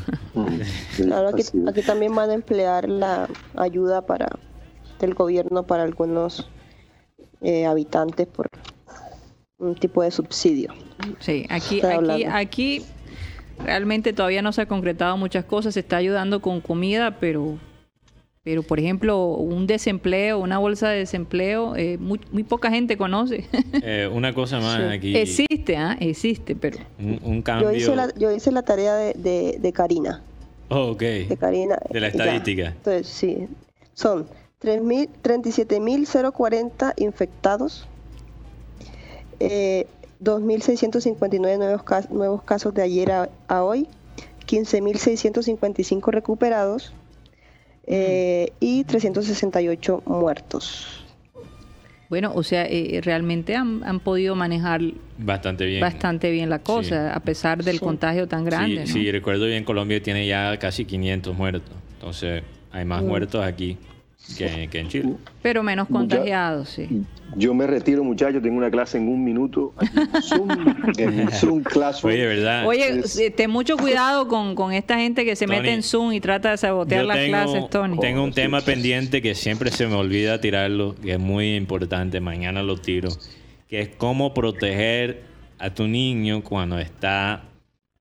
claro, aquí, también van a emplear la ayuda para del gobierno para algunos eh, habitantes por un tipo de subsidio. Sí, aquí, aquí, aquí realmente todavía no se ha concretado muchas cosas, se está ayudando con comida, pero pero, por ejemplo, un desempleo, una bolsa de desempleo, eh, muy, poca gente conoce. Eh, una cosa más aquí. Existe, ¿ah? Existe, pero... Un, cambio... Yo hice, la, yo hice la tarea de, de, Karina. Oh, ok. De Karina. De la estadística. Entonces, sí. Son 37.040 infectados, eh, 2.659 nuevos, nuevos casos de ayer a, a hoy, 15.655 recuperados, eh, y 368 muertos. Bueno, o sea, eh, realmente han, podido manejar bastante bien, bastante bien la cosa, a pesar del contagio tan grande. Sí, recuerdo bien, Colombia tiene ya casi 500 muertos, entonces hay más mm. muertos aquí que, en Chile. Pero menos contagiados, sí. Yo me retiro, muchachos, tengo una clase en un minuto. Zoom, Zoom Oye, ¿verdad? Oye, eh, ten mucho cuidado con, esta gente que se mete en Zoom y trata de sabotear las clases, Tony. Tengo un tema pendiente que siempre se me olvida tirarlo, que es muy importante, mañana lo tiro, que es cómo proteger a tu niño cuando está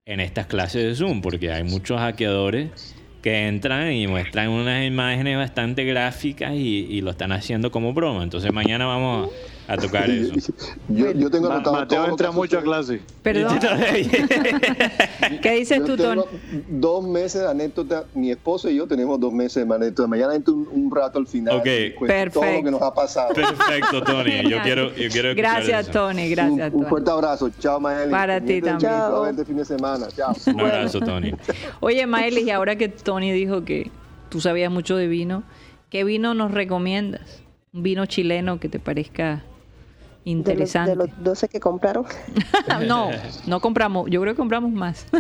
en estas clases de Zoom, porque hay muchos hackeadores que entran y muestran unas imágenes bastante gráficas y, lo están haciendo como broma. Entonces mañana vamos a, tocar eso. yo, tengo Mateo entra mucho a clase. Perdón. ¿Qué dices tú, Tony? Dos meses de anécdota. Mi esposo y yo tenemos dos meses de anécdota. Mañana entro un, rato al final. Ok. Perfecto. Todo lo que nos ha pasado. Perfecto, Tony. Yo quiero, yo quiero Gracias, Tony. Gracias, Tony. Un fuerte abrazo. Chao, Maeli. Para ti también. Chao. Este fin de semana. Chao. Un abrazo, Tony. Oye, Maeli, y ahora que Tony dijo que tú sabías mucho de vino, ¿qué vino nos recomiendas? Un vino chileno que te parezca Interesante. De los, 12 que compraron. no, no compramos. Yo creo que compramos más.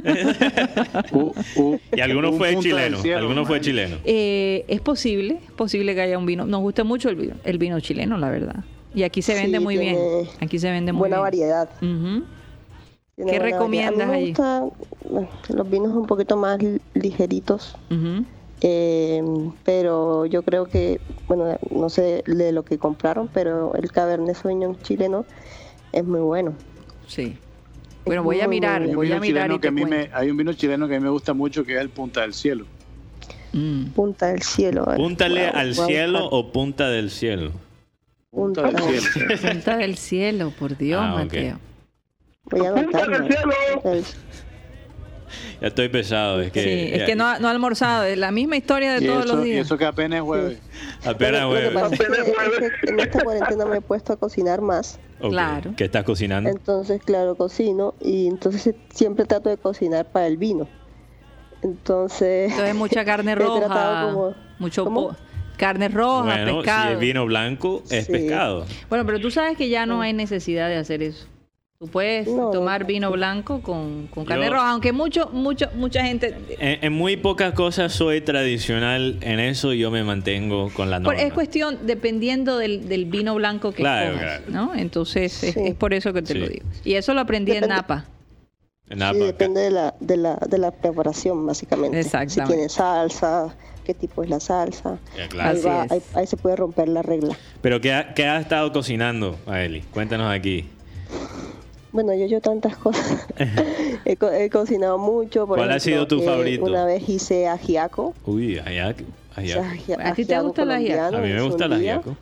Uh, uh, y alguno fue chileno. alguno fue chileno. Eh, es posible, es posible que haya un vino. Nos gusta mucho el vino, el vino chileno, la verdad. Y aquí se vende muy bien. Aquí se vende muy buena bien. variedad. ¿Qué recomiendas allí? los vinos un poquito más ligeritos. Eh, pero yo creo que, bueno, no sé de lo que compraron, pero el Cabernet Sauvignon chileno es muy bueno. Sí. Bueno, voy a mirar, voy a mirar. que a mí me, hay un vino chileno que a mí me gusta mucho que es el Punta del Cielo. Mm. Punta del Cielo. ¿Púntale al cielo o Punta del Cielo? Punta, del cielo. Punta del Cielo, por Dios, ah, Mateo. Voy a Punta del Cielo. Ya estoy pesado, es que... Sí, es que no, ha almorzado, es la misma historia de todos los días. Y eso que apenas es jueves. Apenas jueves. en esta cuarentena me he puesto a cocinar más. Claro. ¿Qué estás cocinando? Entonces, claro, cocino y entonces siempre trato de cocinar para el vino. Entonces... Entonces mucha carne roja, mucho... carne roja, bueno, pescado. si es vino blanco, es pescado. Bueno, pero tú sabes que ya no hay necesidad de hacer eso. Tú puedes tomar vino blanco con, carne roja, aunque mucho, mucho, mucha gente... En, muy pocas cosas soy tradicional en eso y yo me mantengo con la norma. Es cuestión, dependiendo del, vino blanco que claro, ¿no? Entonces, es, por eso que te lo digo. Y eso lo aprendí en Napa. En Napa. Sí, depende de la, de, la, de la preparación, básicamente. Exactamente. Si tiene salsa, qué tipo es la salsa. ahí, se puede romper la regla. Pero ¿qué ha, qué ha estado cocinando, Aeli? Cuéntanos aquí. Bueno, yo he hecho tantas cosas. he, cocinado mucho. ¿Cuál ha sido tu eh, favorito? Una vez hice ajiaco. Uy, ajiaco. ¿A ti te gusta el ajiaco? A mí me gusta el ajiaco.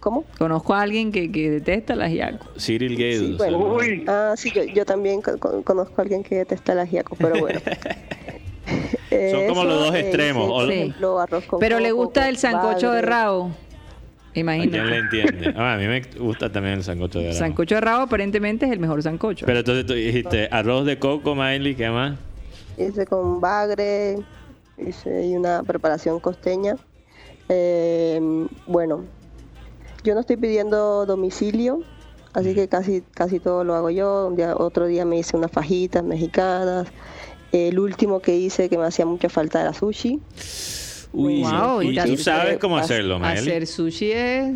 ¿Cómo? Conozco a alguien que, que detesta el ajiaco. Cyril Gale. Sí, Ah, sí, yo, también conozco a alguien que detesta el ajiaco, pero bueno. Son como los dos eh, extremos. Sí. pero le gusta el sancocho de rabo. Imagínate. ¿A quién le entiende? Ah, a mí me gusta también el sancocho de rabo. Sancocho de rabo aparentemente es el mejor sancocho. Pero entonces tú dijiste arroz de coco, Miley, ¿qué más? Hice con bagre, hice una preparación costeña. Eh, bueno, yo no estoy pidiendo domicilio, así que casi, casi todo lo hago yo. Un día, otro día me hice unas fajitas mexicanas. El último que hice que me hacía mucha falta era sushi. Uy, wow, y tú sabes cómo hacerlo, Mel. Hacer sushi es...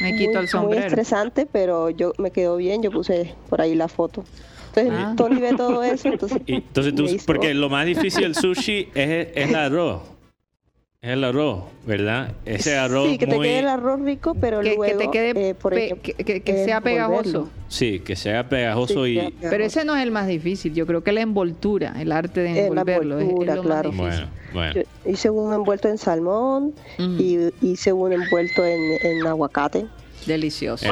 Me quito el sombrero. Muy estresante, pero yo me quedó bien. Yo puse por ahí la foto. Entonces, ah. Tony ve todo eso. Entonces, entonces tú, porque lo más difícil del sushi es, es el arroz. Es el arroz, ¿verdad? Ese arroz Sí, que te quede el arroz rico, pero luego... Que te quede, eh, por ejemplo, que, sea pegajoso. Sí, que sea pegajoso y... Pero ese no es el más difícil. Yo creo que la envoltura, el arte de envolverlo, es, lo claro. más difícil. Bueno, bueno. hice un envuelto en salmón y hice un envuelto en, aguacate. Delicioso.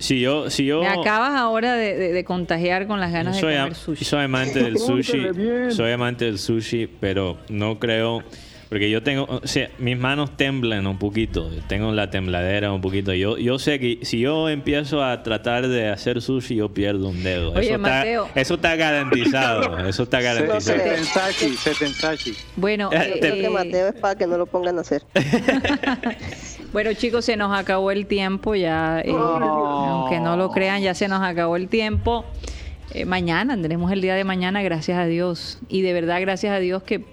si yo, si yo... Me acabas ahora de, contagiar con las ganas de comer sushi. Soy amante del sushi. soy amante del sushi, pero no creo... Porque yo tengo, o sea, mis manos temblan un poquito, tengo la tembladera un poquito. Yo, yo sé que si yo empiezo a tratar de hacer sushi, yo pierdo un dedo. Oye, eso, Mateo. Está, eso está garantizado, eso está garantizado. Setensachi, Bueno, eh, que Mateo es para que no lo pongan a hacer. bueno, chicos, se nos acabó el tiempo ya. Eh, aunque no lo crean, ya se nos acabó el tiempo. Eh, mañana, tendremos el día de mañana, gracias a Dios. Y de verdad, gracias a Dios que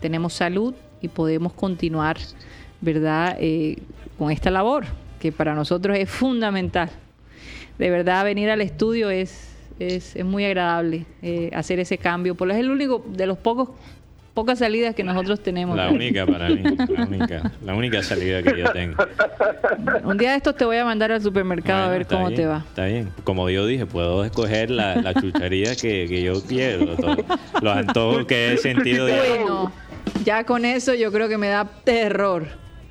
tenemos salud, y podemos continuar, ¿verdad?, eh, con esta labor, que para nosotros es fundamental. De verdad, venir al estudio es, es, muy agradable eh, hacer ese cambio, porque es el único de los pocos pocas salidas que nosotros tenemos. La única para mí, la única, la única salida que yo tengo. Un día de estos te voy a mandar al supermercado a ver cómo te va. Está bien. Como yo dije, puedo escoger la, la chuchería que, que yo quiero. los antojos que he sentido. Bueno ya con eso yo creo que me da terror.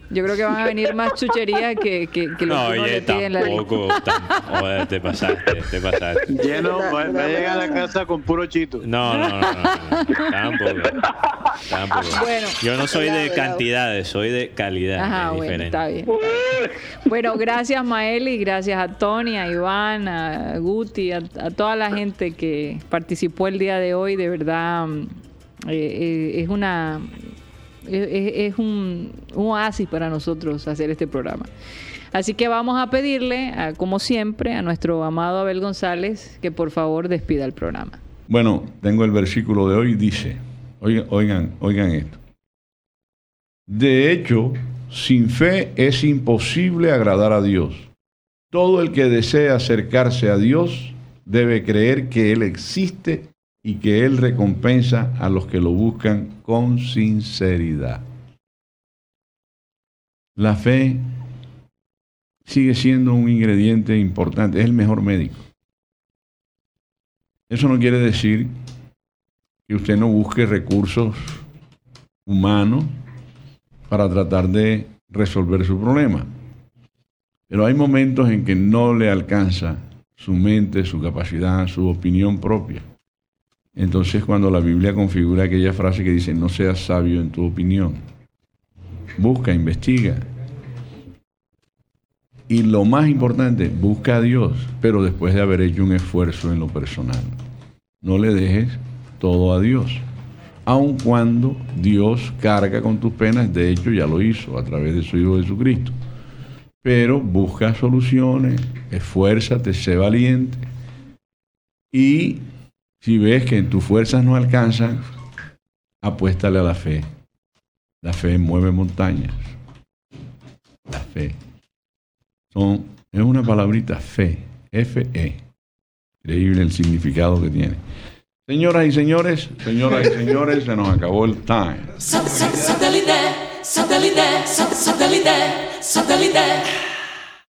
Yo creo que van a venir más chucherías que, que, que lo no, que uno le pide en la lista. te pasaste, te pasaste. Lleno, va, a llegar a la casa con puro chito. No, no, no, no, tampoco. Tampoco. Bueno, yo no soy de cantidades, soy de calidad. Ajá, bueno, está bien. Bueno, gracias Maeli, gracias a Tony, a Iván, a Guti, a, a toda la gente que participó el día de hoy. De verdad, eh, eh, es una es, un, oasis para nosotros hacer este programa. Así que vamos a pedirle, como siempre, a nuestro amado Abel González que por favor despida el programa. Bueno, tengo el versículo de hoy, dice, oigan, oigan, oigan esto. De hecho, sin fe es imposible agradar a Dios. Todo el que desea acercarse a Dios debe creer que Él existe y que Él recompensa a los que lo buscan con sinceridad. La fe sigue siendo un ingrediente importante, es el mejor médico. Eso no quiere decir que usted no busque recursos humanos para tratar de resolver su problema. Pero hay momentos en que no le alcanza su mente, su capacidad, su opinión propia. Entonces cuando la Biblia configura aquella frase que dice, no seas sabio en tu opinión, busca, investiga. Y lo más importante, busca a Dios, pero después de haber hecho un esfuerzo en lo personal. No le dejes todo a Dios. Aun cuando Dios carga con tus penas, de hecho ya lo hizo a través de su Hijo Jesucristo. Pero busca soluciones, esfuérzate, sé valiente y si ves que tus fuerzas no alcanzan, apuéstale a la fe. La fe mueve montañas. La fe. Es una palabrita fe. F-E. Increíble el significado que tiene. Señoras y señores, señoras y señores, se nos acabó el time.